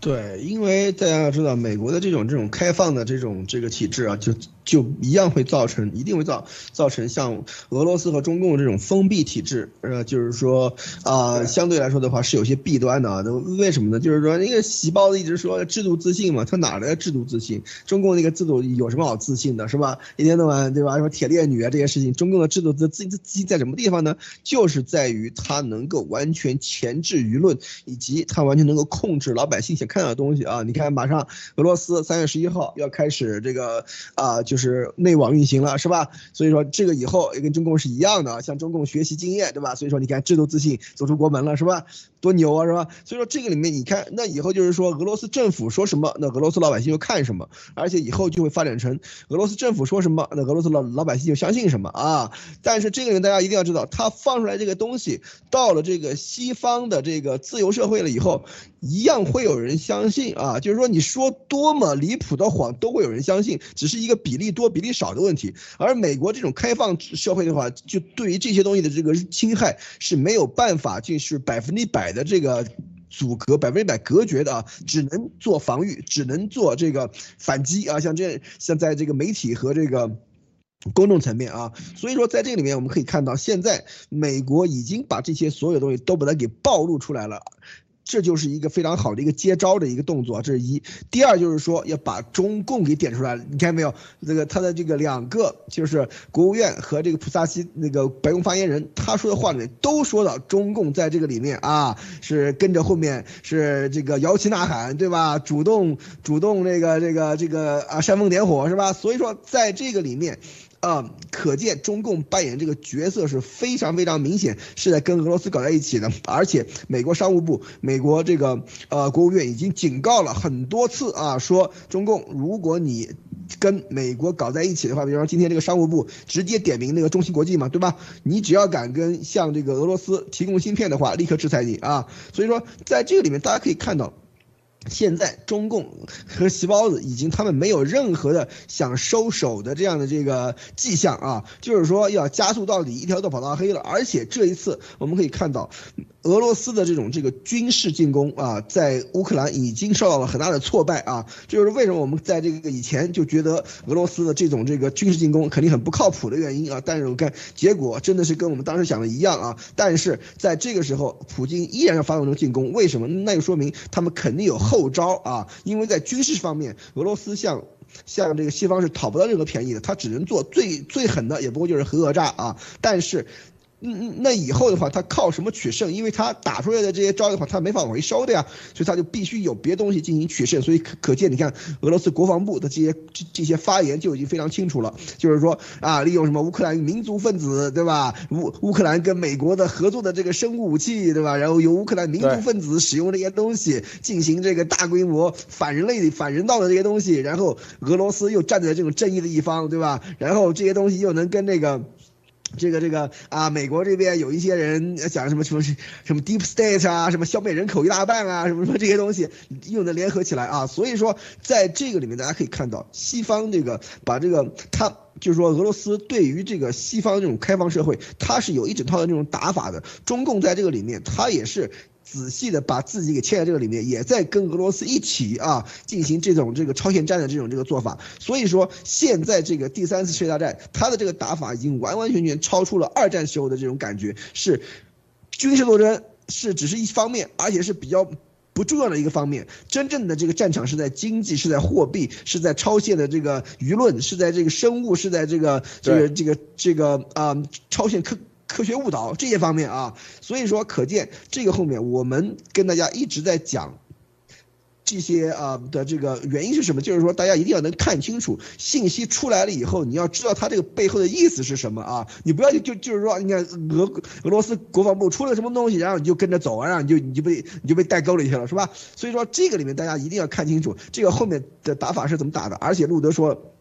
对，因为大家要知道，美国的这种这种开放的这种这个体制啊，就。就一样会造成，一定会造造成像俄罗斯和中共这种封闭体制，呃，就是说啊，相对来说的话是有些弊端的啊。为什么呢？就是说那个习包子一直说制度自信嘛，他哪来的制度自信？中共那个制度有什么好自信的，是吧？一天到晚对吧？什么铁链女啊这些事情，中共的制度自自自信在什么地方呢？就是在于它能够完全钳制舆论，以及它完全能够控制老百姓想看到的东西啊。你看，马上俄罗斯三月十一号要开始这个啊，就是。是内网运行了，是吧？所以说这个以后也跟中共是一样的，向中共学习经验，对吧？所以说你看制度自信走出国门了，是吧？多牛啊，是吧？所以说这个里面你看，那以后就是说俄罗斯政府说什么，那俄罗斯老百姓就看什么，而且以后就会发展成俄罗斯政府说什么，那俄罗斯老老百姓就相信什么啊。但是这个人大家一定要知道，他放出来这个东西到了这个西方的这个自由社会了以后，一样会有人相信啊。就是说你说多么离谱的谎都会有人相信，只是一个比例。多比例少的问题，而美国这种开放社会的话，就对于这些东西的这个侵害是没有办法，就是百分之百的这个阻隔，百分之百隔绝的啊，只能做防御，只能做这个反击啊，像这像在这个媒体和这个公众层面啊，所以说在这里面我们可以看到，现在美国已经把这些所有东西都把它给暴露出来了。这就是一个非常好的一个接招的一个动作，这是一。第二就是说要把中共给点出来，你看没有？这个他的这个两个就是国务院和这个普萨西那个白宫发言人，他说的话里面都说到中共在这个里面啊是跟着后面是这个摇旗呐喊，对吧？主动主动这个这个这个啊煽风点火是吧？所以说在这个里面。啊，可见中共扮演这个角色是非常非常明显，是在跟俄罗斯搞在一起的。而且，美国商务部、美国这个呃国务院已经警告了很多次啊，说中共如果你跟美国搞在一起的话，比方说今天这个商务部直接点名那个中芯国际嘛，对吧？你只要敢跟向这个俄罗斯提供芯片的话，立刻制裁你啊！所以说，在这个里面，大家可以看到。现在中共和习包子已经他们没有任何的想收手的这样的这个迹象啊，就是说要加速到底，一条道跑到黑了。而且这一次我们可以看到，俄罗斯的这种这个军事进攻啊，在乌克兰已经受到了很大的挫败啊。这就是为什么我们在这个以前就觉得俄罗斯的这种这个军事进攻肯定很不靠谱的原因啊。但是我看结果真的是跟我们当时想的一样啊。但是在这个时候，普京依然要发动这个进攻，为什么？那就说明他们肯定有。后招啊！因为在军事方面，俄罗斯向向这个西方是讨不到任何便宜的，他只能做最最狠的，也不过就是核讹诈啊。但是，嗯，那以后的话，他靠什么取胜？因为他打出来的这些招的话，他没法往回收的呀，所以他就必须有别的东西进行取胜。所以可可见，你看俄罗斯国防部的这些这这些发言就已经非常清楚了，就是说啊，利用什么乌克兰民族分子，对吧？乌乌克兰跟美国的合作的这个生物武器，对吧？然后由乌克兰民族分子使用这些东西进行这个大规模反人类、反人道的这些东西，然后俄罗斯又站在这种正义的一方，对吧？然后这些东西又能跟那个。这个这个啊，美国这边有一些人讲什么什么什么 deep state 啊，什么消灭人口一大半啊，什么什么这些东西又能联合起来啊，所以说在这个里面大家可以看到，西方这个把这个他就是说俄罗斯对于这个西方这种开放社会，他是有一整套的那种打法的，中共在这个里面他也是。仔细的把自己给嵌在这个里面，也在跟俄罗斯一起啊进行这种这个超限战的这种这个做法。所以说，现在这个第三次世界大战，它的这个打法已经完完全全超出了二战时候的这种感觉，是军事斗争是只是一方面，而且是比较不重要的一个方面。真正的这个战场是在经济，是在货币，是在超限的这个舆论，是在这个生物，是在这个这个这个这个啊超限科。科学误导这些方面啊，所以说可见这个后面我们跟大家一直在讲这些啊的这个原因是什么？就是说大家一定要能看清楚信息出来了以后，你要知道它这个背后的意思是什么啊！你不要就就是说，你看俄俄罗斯国防部出了什么东西，然后你就跟着走，然后你就你就被你就被带沟里去了，是吧？所以说这个里面大家一定要看清楚这个后面的打法是怎么打的，而且路德说。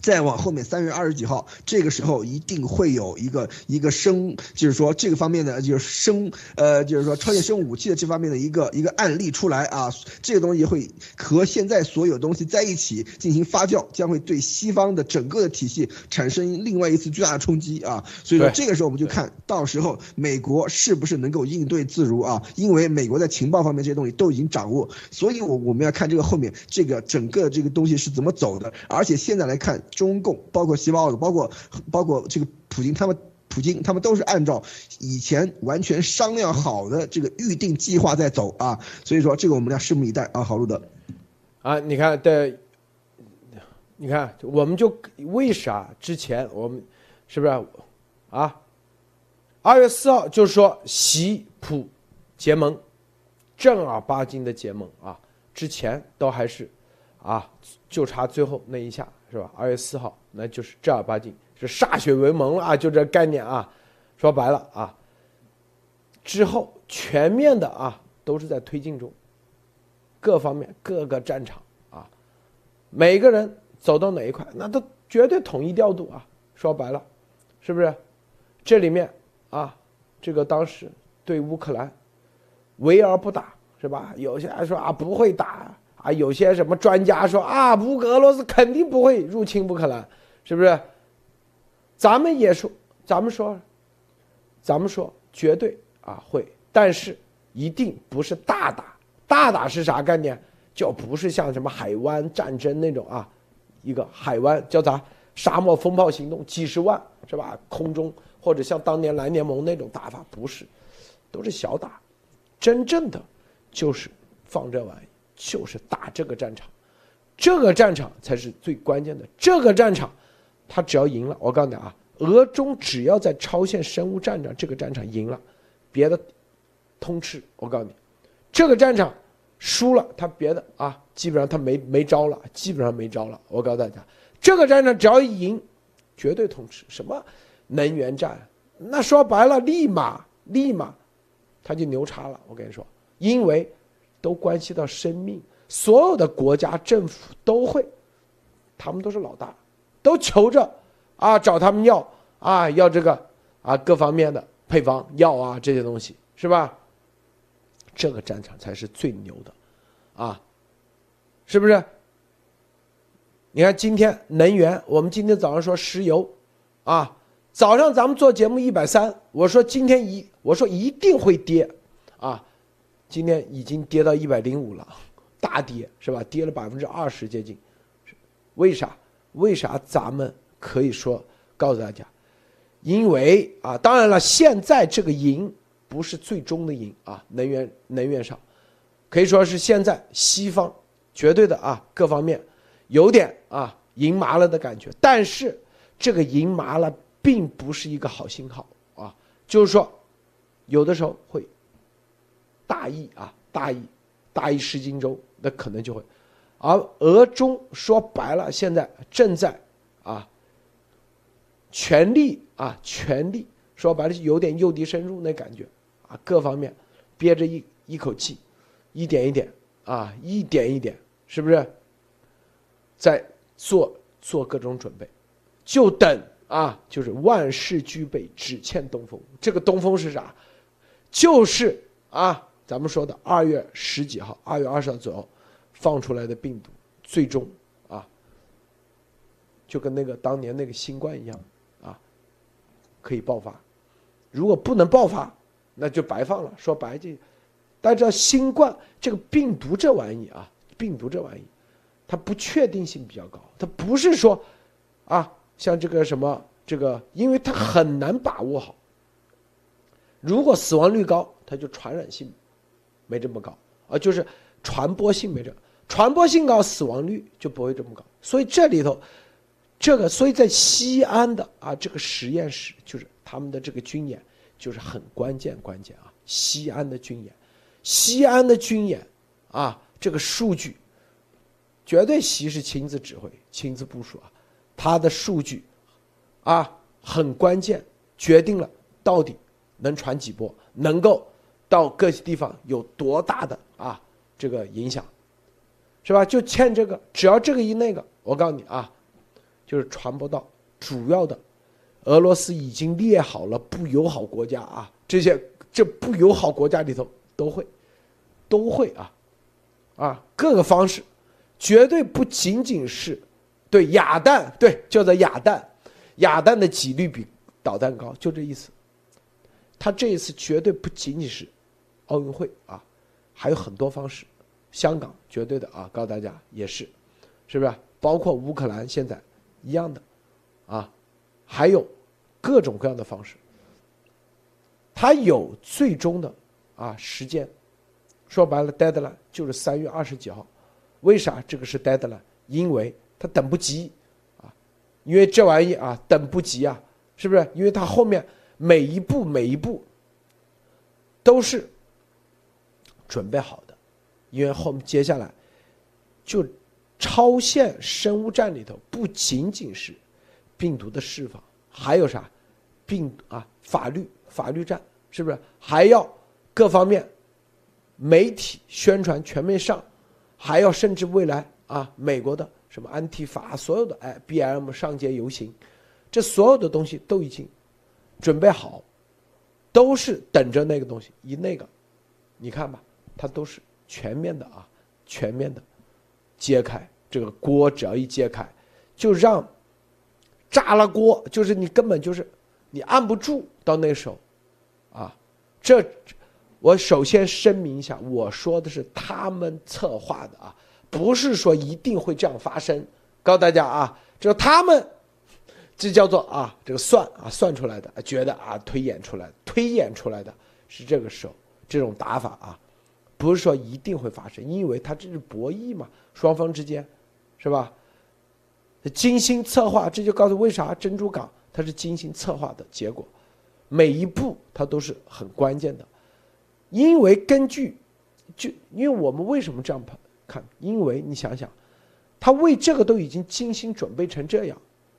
再往后面，三月二十几号，这个时候一定会有一个一个生，就是说这个方面的，就是生，呃，就是说超限生物武器的这方面的一个一个案例出来啊。这个东西会和现在所有东西在一起进行发酵，将会对西方的整个的体系产生另外一次巨大的冲击啊。所以说这个时候我们就看到时候美国是不是能够应对自如啊？因为美国在情报方面这些东西都已经掌握，所以我我们要看这个后面这个整个这个东西是怎么走的，而且现在来看。看中共，包括西奥的，包括包括这个普京，他们普京他们都是按照以前完全商量好的这个预定计划在走啊，所以说这个我们要拭目以待啊，好路德，啊，你看对，你看我们就为啥之前我们是不是啊？二月四号就是说习普结盟，正儿八经的结盟啊，之前都还是啊，就差最后那一下。是吧？二月四号，那就是正儿八经是歃血为盟了啊！就这概念啊，说白了啊，之后全面的啊都是在推进中，各方面各个战场啊，每个人走到哪一块，那都绝对统一调度啊！说白了，是不是？这里面啊，这个当时对乌克兰围而不打，是吧？有些人说啊不会打。啊，有些什么专家说啊，乌俄罗斯肯定不会入侵乌克兰，是不是？咱们也说，咱们说，咱们说绝对啊会，但是一定不是大打。大打是啥概念？就不是像什么海湾战争那种啊，一个海湾叫啥？沙漠风暴行动，几十万是吧？空中或者像当年蓝联盟那种打法，不是，都是小打。真正的就是放这玩意。就是打这个战场，这个战场才是最关键的。这个战场，他只要赢了，我告诉你啊，俄中只要在超限生物战场这个战场赢了，别的通吃。我告诉你，这个战场输了，他别的啊，基本上他没没招了，基本上没招了。我告诉大家，这个战场只要一赢，绝对通吃。什么能源战，那说白了，立马立马他就牛叉了。我跟你说，因为。都关系到生命，所有的国家政府都会，他们都是老大，都求着啊，找他们要啊，要这个啊，各方面的配方药啊，这些东西是吧？这个战场才是最牛的，啊，是不是？你看今天能源，我们今天早上说石油，啊，早上咱们做节目一百三，我说今天一，我说一定会跌，啊。今天已经跌到一百零五了，大跌是吧？跌了百分之二十接近，为啥？为啥咱们可以说告诉大家？因为啊，当然了，现在这个赢不是最终的赢啊，能源能源上可以说是现在西方绝对的啊，各方面有点啊赢麻了的感觉。但是这个赢麻了并不是一个好信号啊，就是说，有的时候会大意啊，大意，大意失荆州，那可能就会。而俄中说白了，现在正在啊，全力啊，全力说白了，有点诱敌深入那感觉啊，各方面憋着一一口气，一点一点啊，一点一点，是不是在做做各种准备？就等啊，就是万事俱备，只欠东风。这个东风是啥？就是啊，咱们说的二月十几号，二月二十号左右。放出来的病毒，最终啊，就跟那个当年那个新冠一样啊，可以爆发。如果不能爆发，那就白放了。说白这，大家知道新冠这个病毒这玩意啊，病毒这玩意，它不确定性比较高。它不是说啊，像这个什么这个，因为它很难把握好。如果死亡率高，它就传染性没这么高啊，就是传播性没这。传播性高，死亡率就不会这么高。所以这里头，这个所以在西安的啊这个实验室，就是他们的这个军演，就是很关键关键啊。西安的军演，西安的军演啊，这个数据，绝对习是亲自指挥、亲自部署啊。他的数据啊很关键，决定了到底能传几波，能够到各地方有多大的啊这个影响。是吧？就欠这个，只要这个一那个，我告诉你啊，就是传播到主要的俄罗斯已经列好了不友好国家啊，这些这不友好国家里头都会，都会啊，啊各个方式，绝对不仅仅是对哑弹，对叫做哑弹，哑弹的几率比导弹高，就这意思。他这一次绝对不仅仅是奥运会啊，还有很多方式。香港绝对的啊，告诉大家也是，是不是？包括乌克兰现在一样的，啊，还有各种各样的方式。它有最终的啊时间，说白了，deadline 就是三月二十几号。为啥这个是 deadline？因为他等不及啊，因为这玩意啊等不及啊，是不是？因为他后面每一步每一步都是准备好的。因为后面接下来，就超限生物战里头不仅仅是病毒的释放，还有啥病啊法律法律战是不是？还要各方面媒体宣传全面上，还要甚至未来啊美国的什么安提法所有的哎 B M 上街游行，这所有的东西都已经准备好，都是等着那个东西一那个，你看吧，它都是。全面的啊，全面的揭开这个锅，只要一揭开，就让炸了锅，就是你根本就是你按不住。到那时候，啊，这我首先声明一下，我说的是他们策划的啊，不是说一定会这样发生。告诉大家啊，这他们这叫做啊，这个算啊算出来的，觉得啊推演出来，推演出来的是这个时候这种打法啊。不是说一定会发生，因为它这是博弈嘛，双方之间，是吧？精心策划，这就告诉为啥珍珠港它是精心策划的结果，每一步它都是很关键的，因为根据，就因为我们为什么这样看？因为你想想，他为这个都已经精心准备成这样，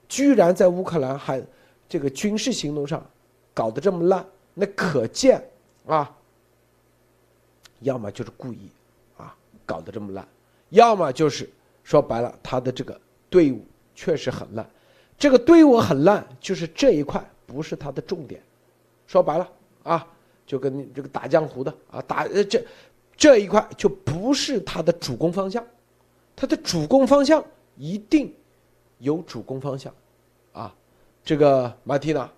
居然在乌克兰还这个军事行动上搞得这么烂，那可见啊。要么就是故意，啊，搞得这么烂；要么就是说白了，他的这个队伍确实很烂。这个队伍很烂，就是这一块不是他的重点。说白了啊，就跟这个打江湖的啊，打呃这这一块就不是他的主攻方向。他的主攻方向一定有主攻方向，啊，这个马蒂娜。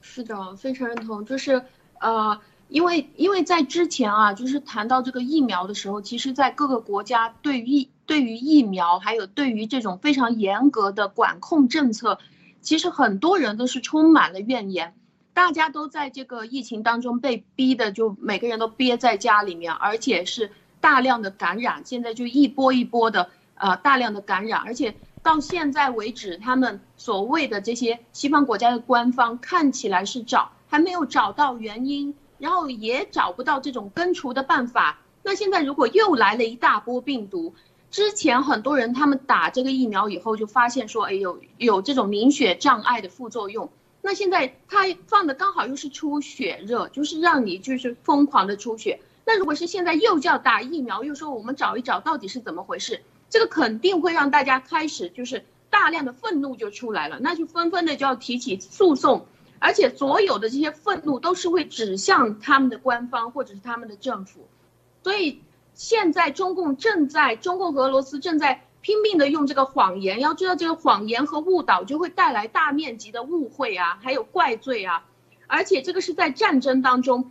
是的，非常认同，就是。呃，因为因为在之前啊，就是谈到这个疫苗的时候，其实，在各个国家对于对于疫苗，还有对于这种非常严格的管控政策，其实很多人都是充满了怨言。大家都在这个疫情当中被逼的，就每个人都憋在家里面，而且是大量的感染，现在就一波一波的呃大量的感染，而且到现在为止，他们所谓的这些西方国家的官方看起来是找还没有找到原因，然后也找不到这种根除的办法。那现在如果又来了一大波病毒，之前很多人他们打这个疫苗以后就发现说，哎有有这种凝血障碍的副作用。那现在他放的刚好又是出血热，就是让你就是疯狂的出血。那如果是现在又叫打疫苗，又说我们找一找到底是怎么回事，这个肯定会让大家开始就是大量的愤怒就出来了，那就纷纷的就要提起诉讼，而且所有的这些愤怒都是会指向他们的官方或者是他们的政府。所以现在中共正在，中共和俄罗斯正在拼命的用这个谎言。要知道，这个谎言和误导就会带来大面积的误会啊，还有怪罪啊。而且这个是在战争当中，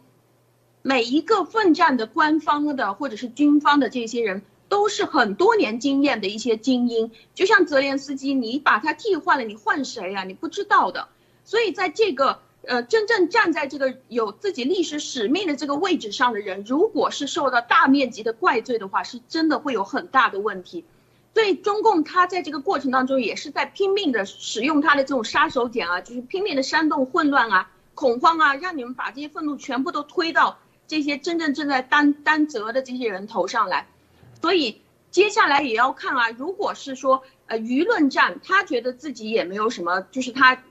每一个奋战的官方的或者是军方的这些人，都是很多年经验的一些精英。就像泽连斯基，你把他替换了，你换谁啊？你不知道的。所以在这个。呃，真正站在这个有自己历史使命的这个位置上的人，如果是受到大面积的怪罪的话，是真的会有很大的问题。所以中共他在这个过程当中也是在拼命的使用他的这种杀手锏啊，就是拼命的煽动混乱啊、恐慌啊，让你们把这些愤怒全部都推到这些真正正在担担责的这些人头上来。所以接下来也要看啊，如果是说呃舆论战，他觉得自己也没有什么，就是他。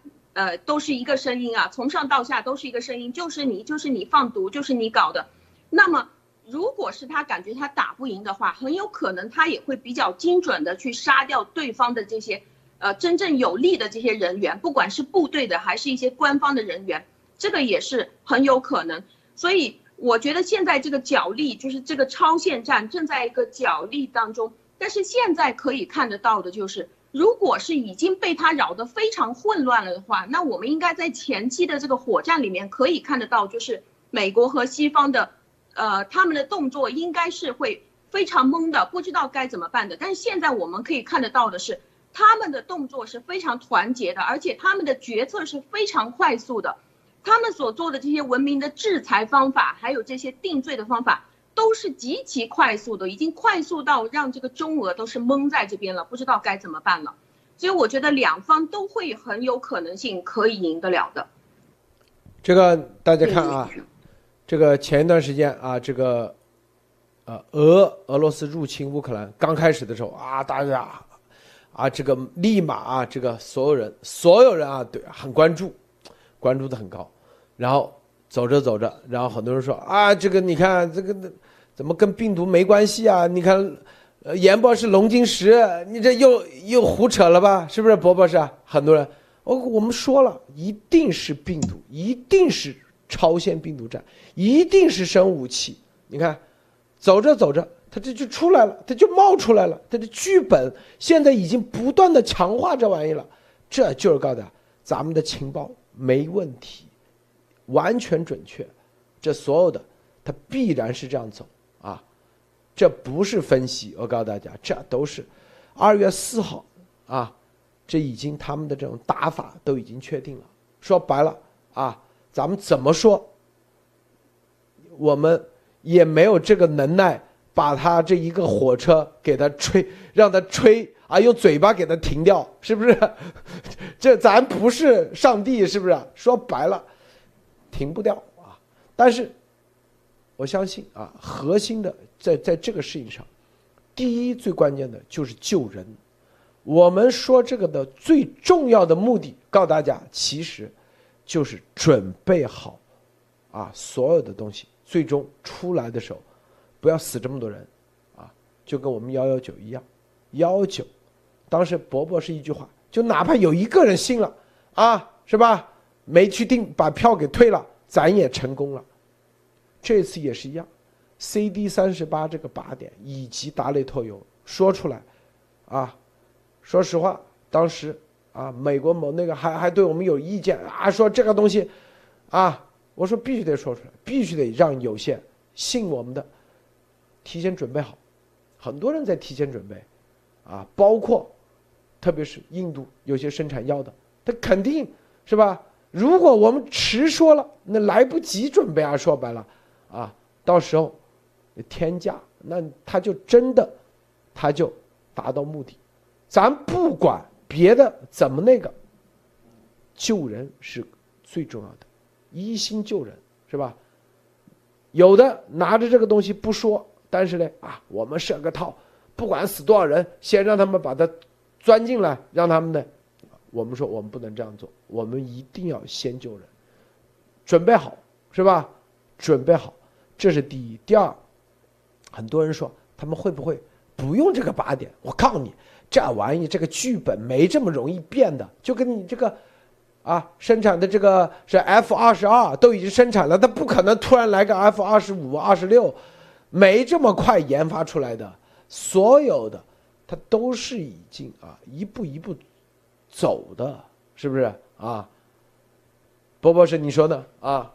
呃，都是一个声音啊，从上到下都是一个声音，就是你，就是你放毒，就是你搞的。那么，如果是他感觉他打不赢的话，很有可能他也会比较精准的去杀掉对方的这些，呃，真正有利的这些人员，不管是部队的还是一些官方的人员，这个也是很有可能。所以，我觉得现在这个角力，就是这个超限战正在一个角力当中。但是现在可以看得到的就是。如果是已经被他扰得非常混乱了的话，那我们应该在前期的这个火战里面可以看得到，就是美国和西方的，呃，他们的动作应该是会非常懵的，不知道该怎么办的。但是现在我们可以看得到的是，他们的动作是非常团结的，而且他们的决策是非常快速的，他们所做的这些文明的制裁方法，还有这些定罪的方法。都是极其快速的，已经快速到让这个中俄都是懵在这边了，不知道该怎么办了。所以我觉得两方都会很有可能性可以赢得了的。这个大家看啊，这个前一段时间啊，这个呃俄俄罗斯入侵乌克兰刚开始的时候啊，大家啊这个立马啊这个所有人所有人啊对很关注，关注的很高，然后走着走着，然后很多人说啊这个你看这个。怎么跟病毒没关系啊？你看，呃，严博士龙晶石，你这又又胡扯了吧？是不是，博博士？很多人，我我们说了，一定是病毒，一定是超限病毒战，一定是生武器。你看，走着走着，它这就出来了，它就冒出来了。它的剧本现在已经不断的强化这玩意了，这就是告诉咱们的情报没问题，完全准确，这所有的，它必然是这样走啊。这不是分析，我告诉大家，这都是二月四号啊，这已经他们的这种打法都已经确定了。说白了啊，咱们怎么说，我们也没有这个能耐把他这一个火车给他吹，让他吹啊，用嘴巴给他停掉，是不是？(laughs) 这咱不是上帝，是不是？说白了，停不掉啊。但是我相信啊，核心的。在在这个事情上，第一最关键的就是救人。我们说这个的最重要的目的，告诉大家，其实就是准备好啊，所有的东西最终出来的时候，不要死这么多人啊，就跟我们幺幺九一样，幺九，当时伯伯是一句话，就哪怕有一个人信了啊，是吧？没去订，把票给退了，咱也成功了。这次也是一样。CD 三十八这个靶点以及达雷托油说出来，啊，说实话，当时啊，美国某那个还还对我们有意见啊，说这个东西，啊，我说必须得说出来，必须得让有些信我们的，提前准备好，很多人在提前准备，啊，包括，特别是印度有些生产药的，他肯定是吧？如果我们迟说了，那来不及准备啊，说白了，啊，到时候。天价，那他就真的，他就达到目的，咱不管别的怎么那个，救人是最重要的，一心救人是吧？有的拿着这个东西不说，但是呢啊，我们设个套，不管死多少人，先让他们把它钻进来，让他们呢，我们说我们不能这样做，我们一定要先救人，准备好是吧？准备好，这是第一。第二，很多人说他们会不会不用这个靶点？我告诉你，这玩意这个剧本没这么容易变的，就跟你这个。啊，生产的这个是 F 二十二，都已经生产了，它不可能突然来个 F 二十五、二十六，没这么快研发出来的。所有的，它都是已经啊一步一步走的，是不是啊？波波是你说的啊？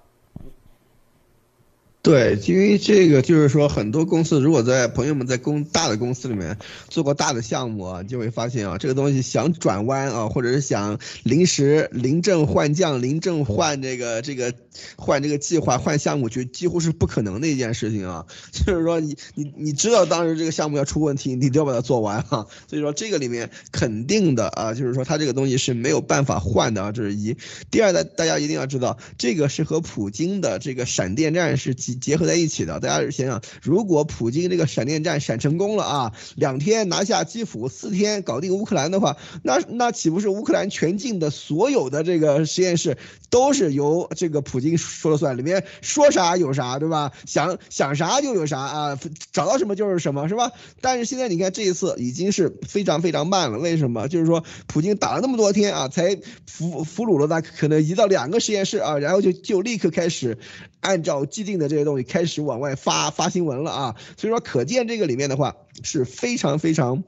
对，因为这个就是说，很多公司如果在朋友们在公大的公司里面做过大的项目啊，就会发现啊，这个东西想转弯啊，或者是想临时临阵换将、临阵换这个这个换这个计划、换项目，就几乎是不可能的一件事情啊。(laughs) 就是说，你你你知道当时这个项目要出问题，你都要把它做完啊。所以说，这个里面肯定的啊，就是说它这个东西是没有办法换的啊，这是一。第二，大大家一定要知道，这个是和普京的这个闪电战是几。结合在一起的，大家想想，如果普京这个闪电战闪成功了啊，两天拿下基辅，四天搞定乌克兰的话，那那岂不是乌克兰全境的所有的这个实验室都是由这个普京说了算，里面说啥有啥，对吧？想想啥就有啥啊，找到什么就是什么，是吧？但是现在你看这一次已经是非常非常慢了，为什么？就是说普京打了那么多天啊，才俘俘虏了他可能一到两个实验室啊，然后就就立刻开始按照既定的这些。东西开始往外发发新闻了啊，所以说可见这个里面的话是非常非常。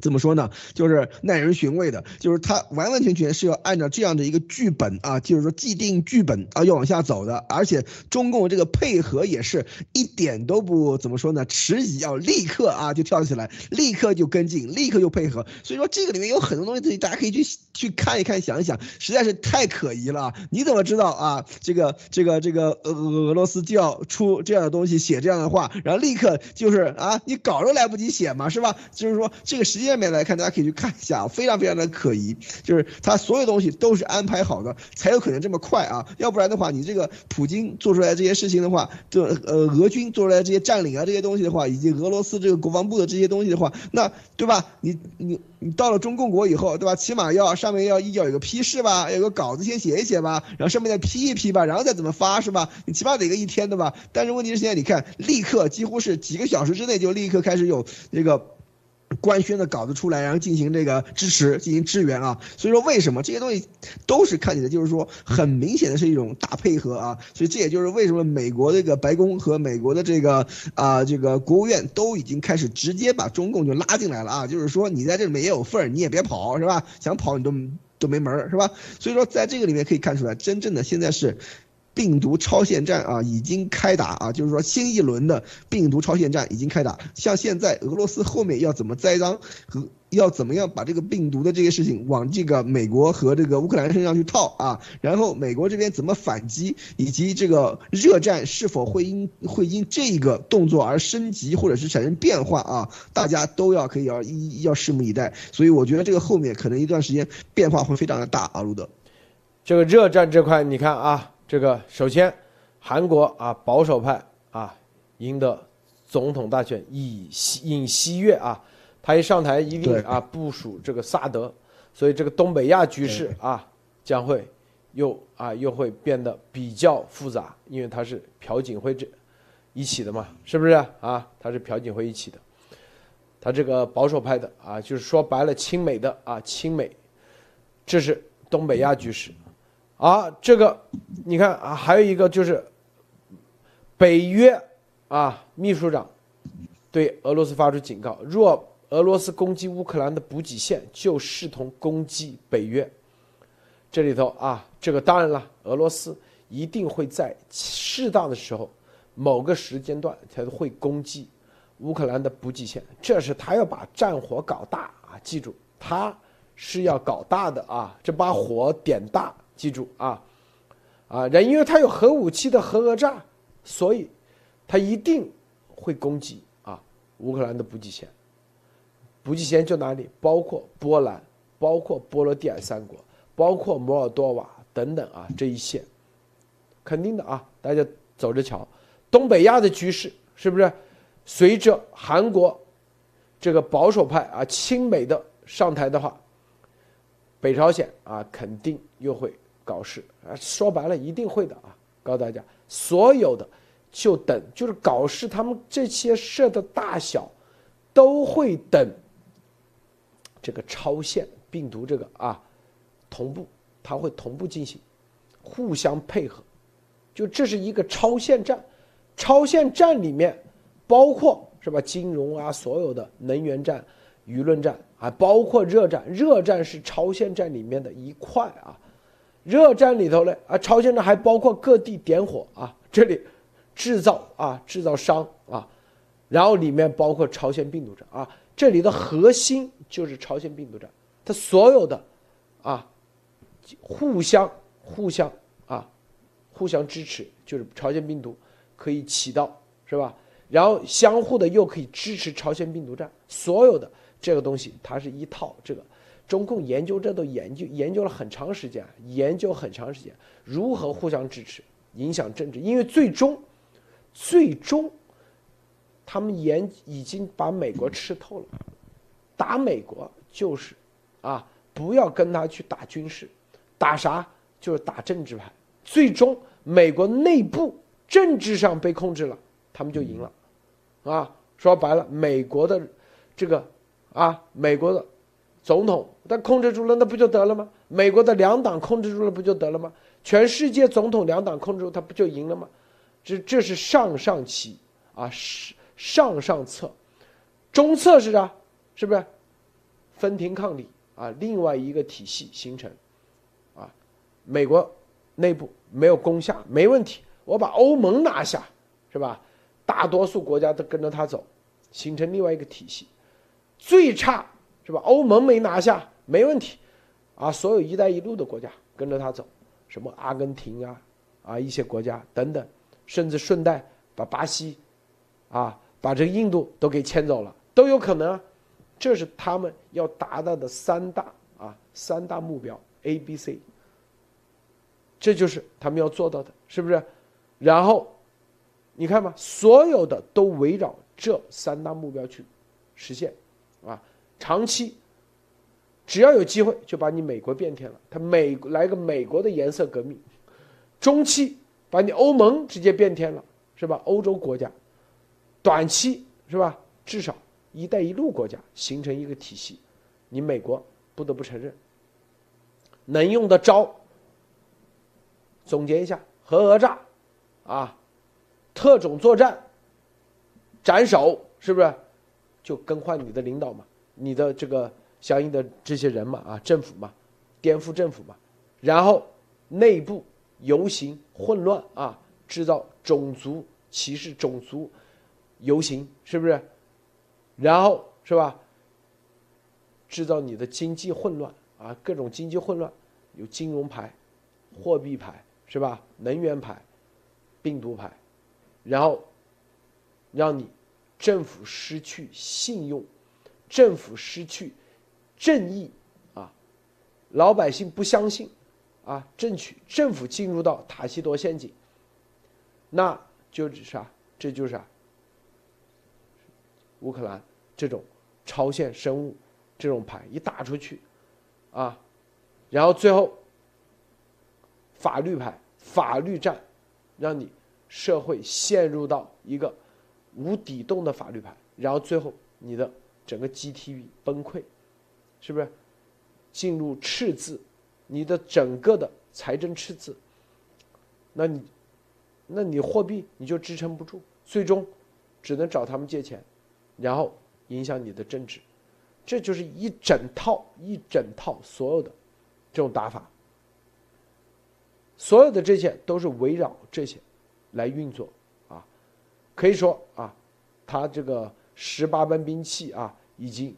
怎么说呢？就是耐人寻味的，就是他完完全全是要按照这样的一个剧本啊，就是说既定剧本啊要往下走的，而且中共这个配合也是一点都不怎么说呢，迟疑，要立刻啊就跳起来，立刻就跟进，立刻就配合。所以说这个里面有很多东西，大家可以去去看一看，想一想，实在是太可疑了。你怎么知道啊？这个这个这个俄俄罗斯就要出这样的东西，写这样的话，然后立刻就是啊，你稿都来不及写嘛，是吧？就是说这个时页。面来看，大家可以去看一下，非常非常的可疑，就是他所有东西都是安排好的，才有可能这么快啊，要不然的话，你这个普京做出来这些事情的话，这呃俄军做出来这些占领啊这些东西的话，以及俄罗斯这个国防部的这些东西的话，那对吧？你你你到了中共国以后，对吧？起码要上面要要有个批示吧，有个稿子先写一写吧，然后上面再批一批吧，然后再怎么发是吧？你起码得个一天的吧？但是问题是现在你看，立刻几乎是几个小时之内就立刻开始有这个。官宣的稿子出来，然后进行这个支持，进行支援啊。所以说，为什么这些东西都是看起来就是说很明显的是一种大配合啊？所以这也就是为什么美国这个白宫和美国的这个啊这个国务院都已经开始直接把中共就拉进来了啊。就是说你在这里面也有份儿，你也别跑是吧？想跑你都都没门儿是吧？所以说在这个里面可以看出来，真正的现在是。病毒超限战啊，已经开打啊，就是说新一轮的病毒超限战已经开打。像现在俄罗斯后面要怎么栽赃和要怎么样把这个病毒的这些事情往这个美国和这个乌克兰身上去套啊，然后美国这边怎么反击，以及这个热战是否会因会因这个动作而升级或者是产生变化啊，大家都要可以要一要拭目以待。所以我觉得这个后面可能一段时间变化会非常的大啊，路德。这个热战这块你看啊。这个首先，韩国啊保守派啊赢得总统大选，以西尹锡悦啊，他一上台一定啊部署这个萨德，所以这个东北亚局势啊将会又啊又会变得比较复杂，因为他是朴槿惠这一起的嘛，是不是啊？他是朴槿惠一起的，他这个保守派的啊，就是说白了亲美的啊亲美，这是东北亚局势。啊，这个你看啊，还有一个就是北约啊秘书长对俄罗斯发出警告：若俄罗斯攻击乌克兰的补给线，就视同攻击北约。这里头啊，这个当然了，俄罗斯一定会在适当的时候、某个时间段才会攻击乌克兰的补给线。这是他要把战火搞大啊！记住，他是要搞大的啊，这把火点大。记住啊，啊，人因为他有核武器的核讹诈，所以，他一定会攻击啊乌克兰的补给线。补给线就哪里？包括波兰，包括波罗的海三国，包括摩尔多瓦等等啊，这一线，肯定的啊，大家走着瞧。东北亚的局势是不是随着韩国这个保守派啊亲美的上台的话，北朝鲜啊肯定又会搞事啊，说白了一定会的啊，告诉大家，所有的就等就是搞事，他们这些事的大小都会等。这个超限病毒，这个啊，同步，它会同步进行，互相配合，就这是一个超限战。超限战里面包括是吧，金融啊，所有的能源战、舆论战啊，包括热战。热战是超限战里面的一块啊。热战里头呢啊，朝鲜战还包括各地点火啊，这里制造啊，制造商啊，然后里面包括朝鲜病毒战啊。这里的核心就是朝鲜病毒战，它所有的，啊，互相互相啊，互相支持，就是朝鲜病毒可以起到是吧？然后相互的又可以支持朝鲜病毒战，所有的这个东西它是一套。这个中共研究这都研究研究了很长时间，研究很长时间如何互相支持，影响政治，因为最终，最终。他们研已经把美国吃透了，打美国就是，啊，不要跟他去打军事，打啥就是打政治牌。最终美国内部政治上被控制了，他们就赢了，啊，说白了，美国的这个啊，美国的总统他控制住了，那不就得了吗？美国的两党控制住了，不就得了吗？全世界总统两党控制住，他不就赢了吗？这这是上上棋啊，上上策，中策是啥？是不是分庭抗礼啊？另外一个体系形成，啊，美国内部没有攻下没问题，我把欧盟拿下，是吧？大多数国家都跟着他走，形成另外一个体系。最差是吧？欧盟没拿下没问题，啊，所有“一带一路”的国家跟着他走，什么阿根廷啊，啊一些国家等等，甚至顺带把巴西，啊。把这个印度都给牵走了，都有可能，啊，这是他们要达到的三大啊三大目标 A、B、C，这就是他们要做到的，是不是？然后，你看嘛，所有的都围绕这三大目标去实现，啊，长期只要有机会就把你美国变天了，他美来个美国的颜色革命，中期把你欧盟直接变天了，是吧？欧洲国家。短期是吧？至少“一带一路”国家形成一个体系，你美国不得不承认，能用的招。总结一下：核讹诈，啊，特种作战，斩首，是不是？就更换你的领导嘛，你的这个相应的这些人嘛，啊，政府嘛，颠覆政府嘛，然后内部游行混乱啊，制造种族歧视，种族。游行是不是？然后是吧？制造你的经济混乱啊，各种经济混乱，有金融牌、货币牌是吧？能源牌、病毒牌，然后让你政府失去信用，政府失去正义啊，老百姓不相信啊，争取政府进入到塔西佗陷阱，那就是啥？这就是啥？乌克兰这种超限生物这种牌一打出去，啊，然后最后法律牌法律战，让你社会陷入到一个无底洞的法律牌，然后最后你的整个 GTV 崩溃，是不是进入赤字？你的整个的财政赤字，那你那你货币你就支撑不住，最终只能找他们借钱。然后影响你的政治，这就是一整套一整套所有的这种打法，所有的这些都是围绕这些来运作啊，可以说啊，他这个十八般兵器啊，已经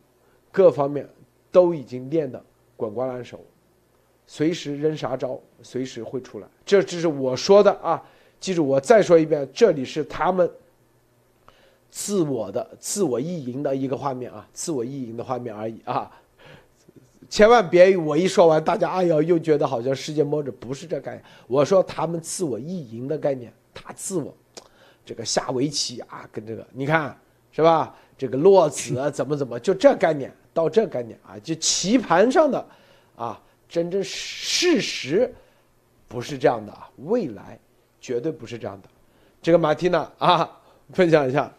各方面都已经练得滚瓜烂熟，随时扔啥招，随时会出来。这只是我说的啊，记住我再说一遍，这里是他们。自我的自我意淫的一个画面啊，自我意淫的画面而已啊。千万别我一说完，大家哎呀又觉得好像世界末日，不是这概念。我说他们自我意淫的概念，他自我这个下围棋啊，跟这个你看是吧？这个落子 (laughs) 怎么怎么，就这概念到这概念啊，就棋盘上的啊，真正事实不是这样的啊，未来绝对不是这样的。这个马蒂娜啊，分享一下。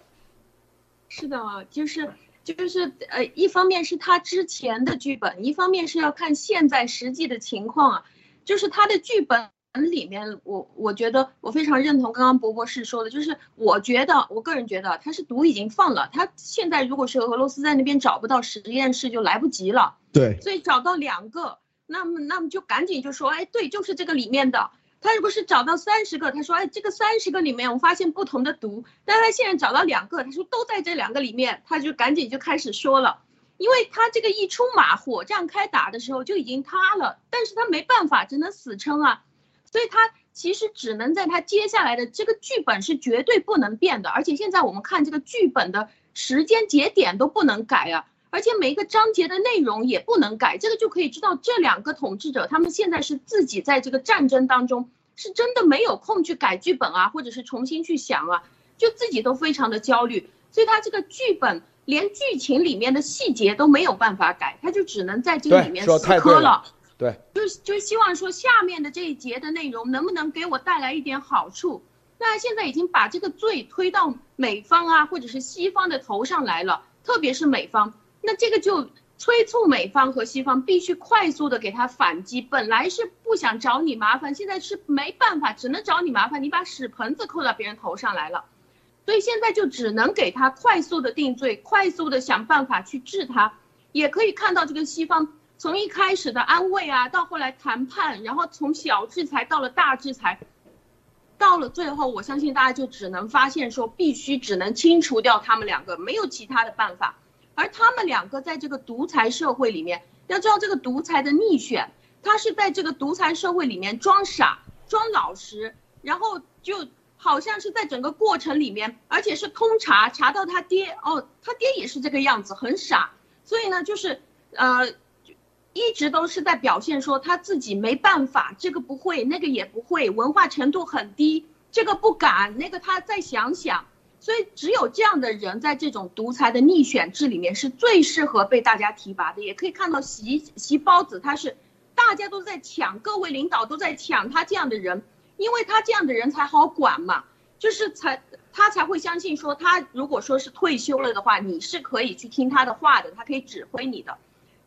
是的，就是。就是呃，一方面是他之前的剧本，一方面是要看现在实际的情况啊。就是他的剧本里面，我我觉得我非常认同刚刚博博士说的，就是我觉得我个人觉得他是毒已经放了，他现在如果是俄罗斯在那边找不到实验室就来不及了。对，所以找到两个，那么那么就赶紧就说，哎，对，就是这个里面的。他如果是找到三十个，他说，哎，这个三十个里面我发现不同的毒，但他现在找到两个，他说都在这两个里面，他就赶紧就开始说了，因为他这个一出马，火仗开打的时候就已经塌了，但是他没办法，只能死撑啊，所以他其实只能在他接下来的这个剧本是绝对不能变的，而且现在我们看这个剧本的时间节点都不能改啊，而且每一个章节的内容也不能改，这个就可以知道这两个统治者他们现在是自己在这个战争当中。是真的没有空去改剧本啊，或者是重新去想啊，就自己都非常的焦虑，所以他这个剧本连剧情里面的细节都没有办法改，他就只能在这个里面死磕了。对，就就希望说下面的这一节的内容能不能给我带来一点好处。那现在已经把这个罪推到美方啊，或者是西方的头上来了，特别是美方，那这个就。催促美方和西方必须快速的给他反击，本来是不想找你麻烦，现在是没办法，只能找你麻烦。你把屎盆子扣到别人头上来了，所以现在就只能给他快速的定罪，快速的想办法去治他。也可以看到这个西方从一开始的安慰啊，到后来谈判，然后从小制裁到了大制裁，到了最后，我相信大家就只能发现说，必须只能清除掉他们两个，没有其他的办法。而他们两个在这个独裁社会里面，要知道这个独裁的逆选，他是在这个独裁社会里面装傻、装老实，然后就好像是在整个过程里面，而且是通查查到他爹哦，他爹也是这个样子，很傻，所以呢，就是呃，一直都是在表现说他自己没办法，这个不会，那个也不会，文化程度很低，这个不敢，那个他再想想。所以，只有这样的人在这种独裁的逆选制里面是最适合被大家提拔的。也可以看到，习习包子他是大家都在抢，各位领导都在抢他这样的人，因为他这样的人才好管嘛，就是才他才会相信说，他如果说是退休了的话，你是可以去听他的话的，他可以指挥你的。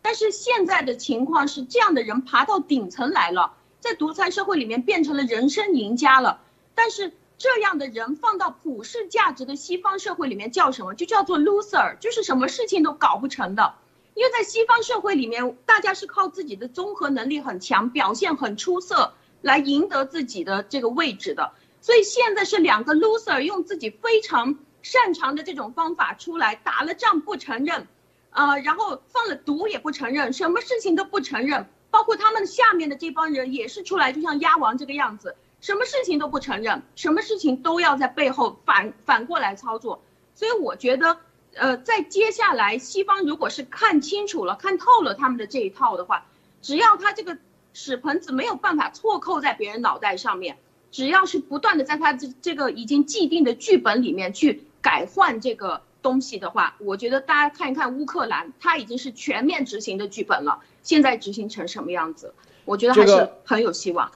但是现在的情况是，这样的人爬到顶层来了，在独裁社会里面变成了人生赢家了，但是。这样的人放到普世价值的西方社会里面叫什么？就叫做 loser，就是什么事情都搞不成的。因为在西方社会里面，大家是靠自己的综合能力很强，表现很出色来赢得自己的这个位置的。所以现在是两个 loser 用自己非常擅长的这种方法出来打了仗不承认，呃，然后放了毒也不承认，什么事情都不承认，包括他们下面的这帮人也是出来就像鸭王这个样子。什么事情都不承认，什么事情都要在背后反反过来操作，所以我觉得，呃，在接下来西方如果是看清楚了、看透了他们的这一套的话，只要他这个屎盆子没有办法错扣在别人脑袋上面，只要是不断的在他这这个已经既定的剧本里面去改换这个东西的话，我觉得大家看一看乌克兰，它已经是全面执行的剧本了，现在执行成什么样子，我觉得还是很有希望。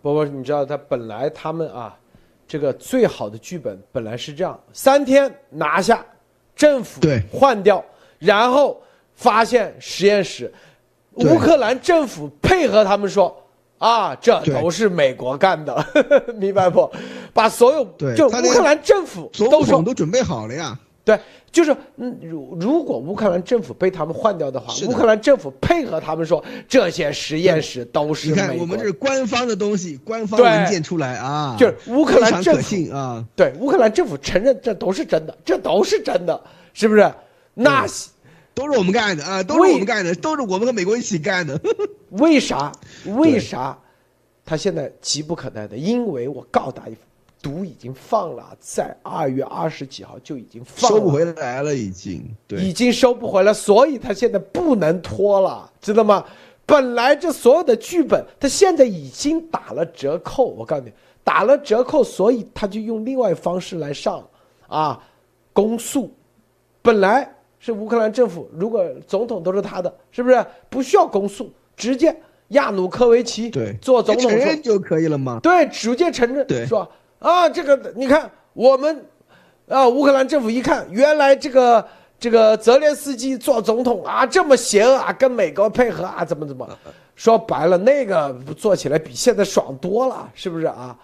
波波，你知道他本来他们啊，这个最好的剧本本来是这样：三天拿下政府，对，换掉，然后发现实验室，乌克兰政府配合他们说啊，这都是美国干的，(laughs) 明白不？把所有就乌克兰政府都说都准备好了呀。对，就是嗯，如如果乌克兰政府被他们换掉的话，乌克兰政府配合他们说这些实验室都是。你看，我们这是官方的东西，官方文件出来啊，就是乌克兰政府啊，对，乌克兰政府承认这都是真的，这都是真的，是不是？那都是我们干的啊，都是我们干的，都是我们和美国一起干的。(laughs) 为啥？为啥？他现在急不可耐的，因为我告诉大家。毒已经放了，在二月二十几号就已经放收不回来了，已经对，已经收不回来，所以他现在不能拖了，知道吗？本来这所有的剧本，他现在已经打了折扣，我告诉你，打了折扣，所以他就用另外方式来上，啊，公诉，本来是乌克兰政府，如果总统都是他的，是不是不需要公诉，直接亚努科维奇对做总统承认就可以了吗？对，直接承认，对说啊，这个你看我们，啊，乌克兰政府一看，原来这个这个泽连斯基做总统啊这么邪恶啊，跟美国配合啊，怎么怎么，说白了那个做起来比现在爽多了，是不是啊？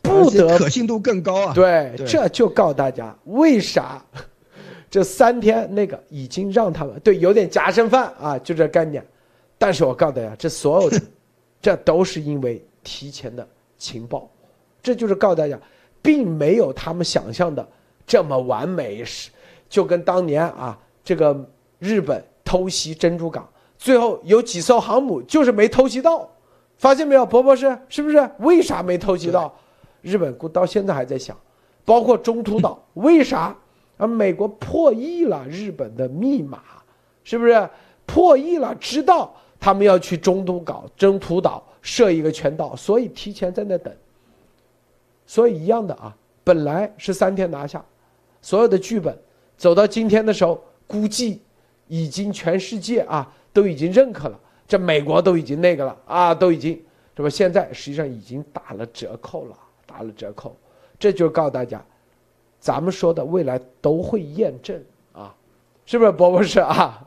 不得可信度更高啊。对，对这就告诉大家为啥这三天那个已经让他们对有点夹生饭啊，就这概念。但是我告诉大家，这所有的 (laughs) 这都是因为提前的情报，这就是告诉大家，并没有他们想象的这么完美，是就跟当年啊这个日本偷袭珍珠港，最后有几艘航母就是没偷袭到，发现没有，博博士是不是？为啥没偷袭到？日本估到现在还在想，包括中途岛，为啥而？美国破译了日本的密码，是不是破译了？知道他们要去中途岛、中途岛设一个圈岛，所以提前在那等。所以一样的啊，本来是三天拿下，所有的剧本走到今天的时候，估计已经全世界啊都已经认可了，这美国都已经那个了啊，都已经是吧？现在实际上已经打了折扣了。打了折扣，这就告诉大家，咱们说的未来都会验证。啊，是不是，博博士？啊？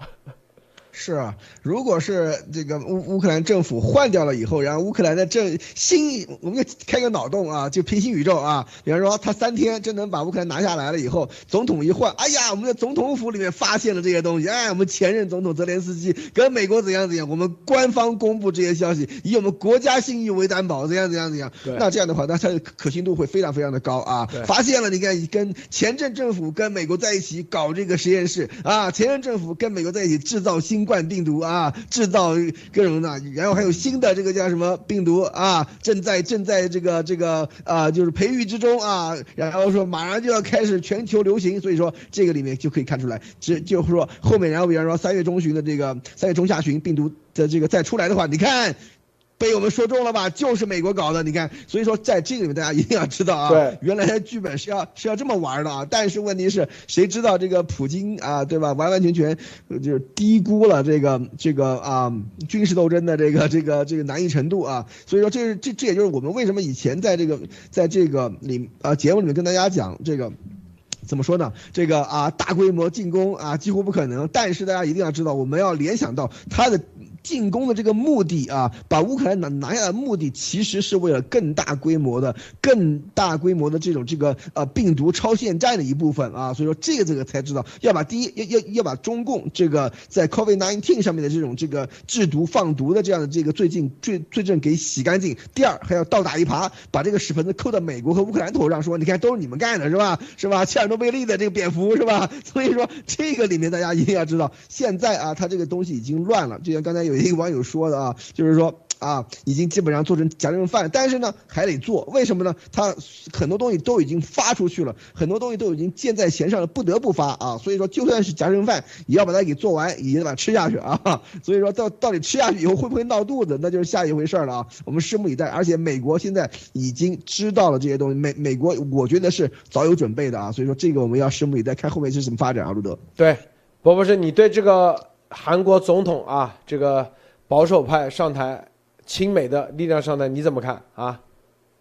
是啊，如果是这个乌乌克兰政府换掉了以后，然后乌克兰的政新，我们就开个脑洞啊，就平行宇宙啊，比方说他三天就能把乌克兰拿下来了以后，总统一换，哎呀，我们的总统府里面发现了这些东西，哎，我们前任总统泽连斯基跟美国怎样怎样，我们官方公布这些消息，以我们国家信誉为担保，怎样怎样怎样，那这样的话，那它的可信度会非常非常的高啊。发现了，你看跟前任政府跟美国在一起搞这个实验室啊，前任政府跟美国在一起制造新。冠病毒啊，制造各种的，然后还有新的这个叫什么病毒啊，正在正在这个这个啊，就是培育之中啊，然后说马上就要开始全球流行，所以说这个里面就可以看出来，这就是说后面，然后比方说三月中旬的这个三月中下旬病毒的这个再出来的话，你看。被我们说中了吧？就是美国搞的，你看，所以说在这个里面大家一定要知道啊，对，原来剧本是要是要这么玩的啊。但是问题是谁知道这个普京啊，对吧？完完全全就是低估了这个这个啊军事斗争的这个这个这个难易程度啊。所以说这是这这也就是我们为什么以前在这个在这个里啊节目里面跟大家讲这个。怎么说呢？这个啊，大规模进攻啊，几乎不可能。但是大家一定要知道，我们要联想到他的进攻的这个目的啊，把乌克兰拿拿下的目的，其实是为了更大规模的、更大规模的这种这个呃病毒超限战的一部分啊。所以说这个这个才知道，要把第一要要要把中共这个在 COVID-19 上面的这种这个制毒放毒的这样的这个最近罪罪证给洗干净。第二还要倒打一耙，把这个屎盆子扣到美国和乌克兰头上，说你看都是你们干的是吧？是吧？切尔诺贝利的这个蝙蝠是吧？(laughs) 所以说这个里面大家一定要知道，现在啊，它这个东西已经乱了。就像刚才有有一个网友说的啊，就是说啊，已经基本上做成夹生饭，但是呢还得做，为什么呢？它很多东西都已经发出去了，很多东西都已经箭在弦上了，不得不发啊。所以说就算是夹生饭，也要把它给做完，也得把它吃下去啊。(laughs) 所以说到到底吃下去以后会不会闹肚子，那就是下一回事了啊。我们拭目以待。而且美国现在已经知道了这些东西，美美国我觉得是早有准备的啊。所以说这个我们要拭目以待，看后面是怎么发展啊，路德。对，博博士，你对这个韩国总统啊，这个保守派上台，亲美的力量上台，你怎么看啊？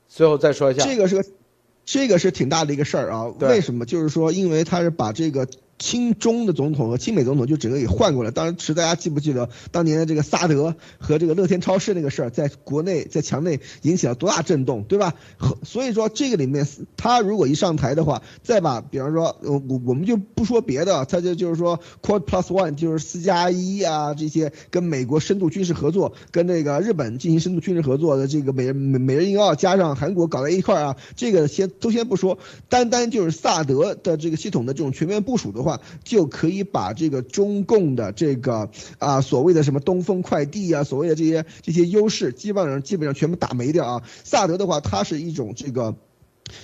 最后再说一下，这个是个，这个是挺大的一个事儿啊。为什么？就是说，因为他是把这个。亲中的总统和亲美总统就整个给换过来。当时大家记不记得当年的这个萨德和这个乐天超市那个事儿，在国内在墙内引起了多大震动，对吧？所以说这个里面他如果一上台的话，再把比方说我我们就不说别的，他就就是说 Quad Plus One 就是四加一啊这些跟美国深度军事合作，跟那个日本进行深度军事合作的这个美美美日印澳加上韩国搞在一块儿啊，这个先都先不说，单单就是萨德的这个系统的这种全面部署的。话就可以把这个中共的这个啊所谓的什么东风快递啊，所谓的这些这些优势，基本上基本上全部打没掉啊。萨德的话，它是一种这个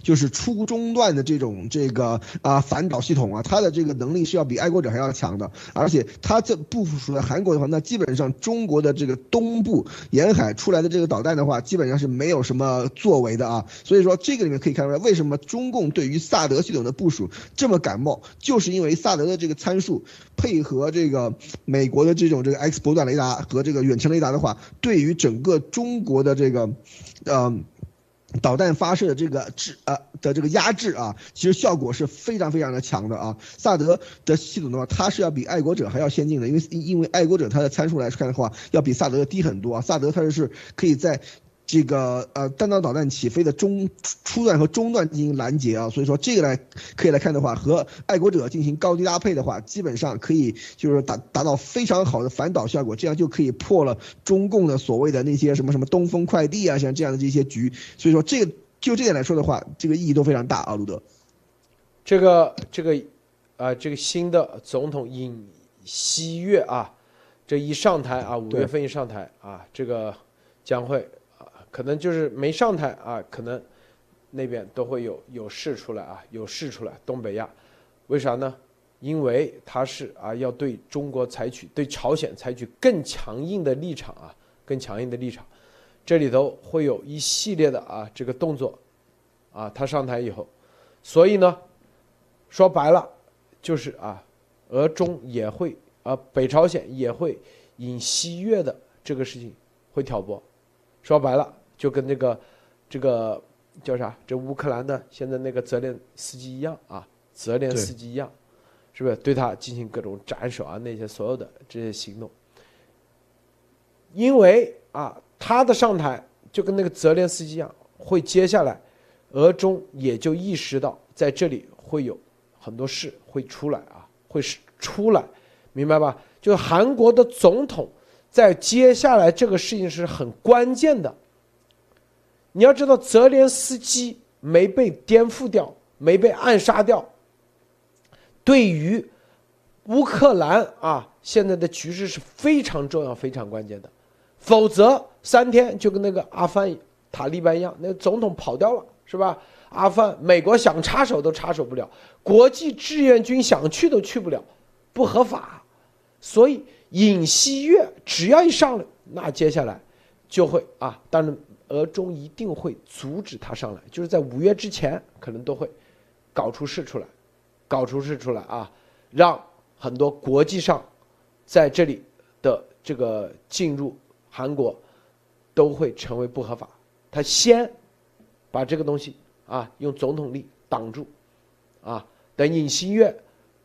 就是初中段的这种这个啊反导系统啊，它的这个能力是要比爱国者还要强的，而且它这部署在韩国的话，那基本上中国的这个东部沿海出来的这个导弹的话，基本上是没有什么作为的啊。所以说这个里面可以看出来，为什么中共对于萨德系统的部署这么感冒，就是因为萨德的这个参数配合这个美国的这种这个 X 波段雷达和这个远程雷达的话，对于整个中国的这个，嗯。导弹发射的这个制啊的这个压制啊，其实效果是非常非常的强的啊。萨德的系统的话，它是要比爱国者还要先进的，因为因为爱国者它的参数来看的话，要比萨德要低很多啊。萨德它是可以在。这个呃弹道导弹起飞的中初段和中段进行拦截啊，所以说这个来可以来看的话，和爱国者进行高低搭配的话，基本上可以就是达达到非常好的反导效果，这样就可以破了中共的所谓的那些什么什么东风快递啊，像这样的这些局。所以说这个就这点来说的话，这个意义都非常大啊，路德。这个这个啊，这个新的总统尹锡悦啊，这一上台啊，五月份一上台啊，这个将会。可能就是没上台啊，可能那边都会有有事出来啊，有事出来。东北亚，为啥呢？因为他是啊，要对中国采取对朝鲜采取更强硬的立场啊，更强硬的立场。这里头会有一系列的啊这个动作啊，他上台以后，所以呢，说白了就是啊，俄中也会啊，北朝鲜也会引西越的这个事情会挑拨。说白了。就跟那个，这个叫啥？这乌克兰的现在那个泽连斯基一样啊，泽连斯基一样，是不是对他进行各种斩首啊？那些所有的这些行动，因为啊，他的上台就跟那个泽连斯基一样，会接下来，俄中也就意识到在这里会有很多事会出来啊，会是出来，明白吧？就韩国的总统在接下来这个事情是很关键的。你要知道，泽连斯基没被颠覆掉，没被暗杀掉，对于乌克兰啊现在的局势是非常重要、非常关键的。否则，三天就跟那个阿富汗塔利班一样，那个总统跑掉了，是吧？阿富汗，美国想插手都插手不了，国际志愿军想去都去不了，不合法。所以，尹锡悦只要一上来，那接下来就会啊，当然。俄中一定会阻止他上来，就是在五月之前，可能都会搞出事出来，搞出事出来啊，让很多国际上在这里的这个进入韩国都会成为不合法。他先把这个东西啊用总统令挡住，啊，等尹锡悦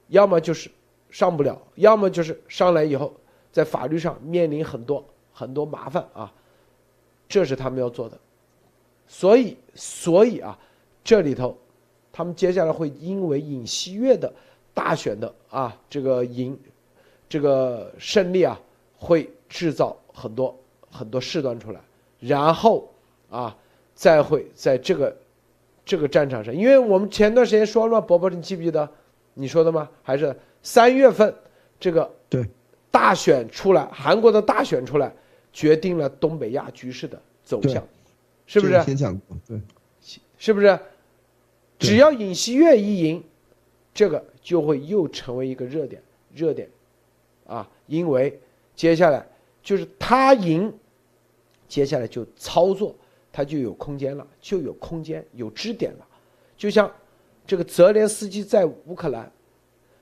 要么就是上不了，要么就是上来以后在法律上面临很多很多麻烦啊。这是他们要做的，所以，所以啊，这里头，他们接下来会因为尹锡悦的大选的啊这个赢，这个胜利啊，会制造很多很多事端出来，然后啊，再会在这个这个战场上，因为我们前段时间说了，伯伯，你记不记得你说的吗？还是三月份这个对大选出来，韩国的大选出来。决定了东北亚局势的走向，是不是？先讲过，对，是不是？只要尹锡悦一赢，这个就会又成为一个热点，热点，啊，因为接下来就是他赢，接下来就操作，他就有空间了，就有空间，有支点了。就像这个泽连斯基在乌克兰，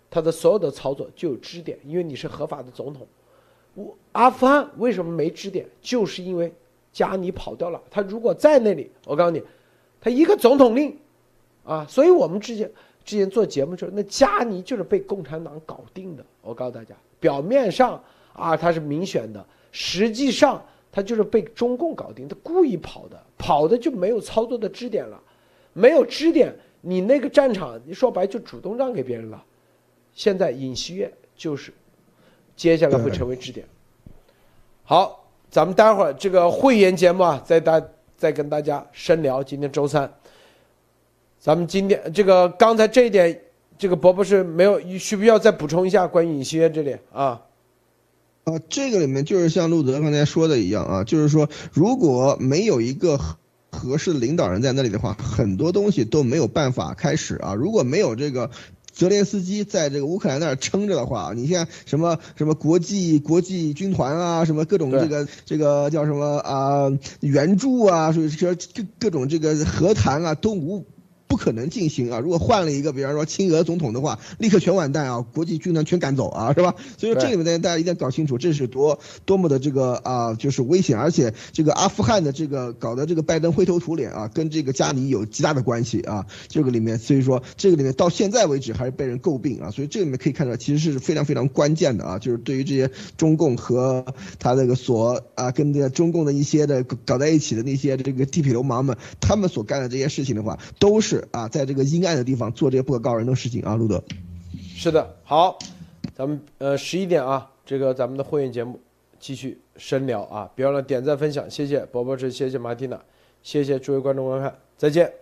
他的所有的操作就有支点，因为你是合法的总统。我阿富汗为什么没支点？就是因为加尼跑掉了。他如果在那里，我告诉你，他一个总统令，啊，所以我们之前之前做节目时候，那加尼就是被共产党搞定的。我告诉大家，表面上啊他是民选的，实际上他就是被中共搞定，他故意跑的，跑的就没有操作的支点了，没有支点，你那个战场，你说白就主动让给别人了。现在尹锡悦就是。接下来会成为支点。好，咱们待会儿这个会员节目啊，再大再跟大家深聊。今天周三，咱们今天这个刚才这一点，这个伯伯是没有需不需要再补充一下关于尹锡悦这里啊？啊，这个里面就是像路德刚才说的一样啊，就是说如果没有一个合适的领导人在那里的话，很多东西都没有办法开始啊。如果没有这个。泽连斯基在这个乌克兰那儿撑着的话，你像什么什么国际国际军团啊，什么各种这个这个叫什么啊援助啊，所以说各各种这个和谈啊都无。不可能进行啊！如果换了一个，比方说亲俄总统的话，立刻全完蛋啊！国际军团全赶走啊，是吧？所以说这里面呢，大家一定要搞清楚，这是多多么的这个啊，就是危险，而且这个阿富汗的这个搞得这个拜登灰头土脸啊，跟这个加尼有极大的关系啊。这个里面，所以说这个里面到现在为止还是被人诟病啊。所以这里面可以看出来，其实是非常非常关键的啊，就是对于这些中共和他那个所啊跟这个中共的一些的搞在一起的那些这个地痞流氓们，他们所干的这些事情的话，都是。啊，在这个阴暗的地方做这些不可告人的事情啊，路德。是的，好，咱们呃十一点啊，这个咱们的会员节目继续深聊啊，别忘了点赞分享，谢谢伯伯志，谢谢马蒂娜，谢谢诸位观众观看，再见。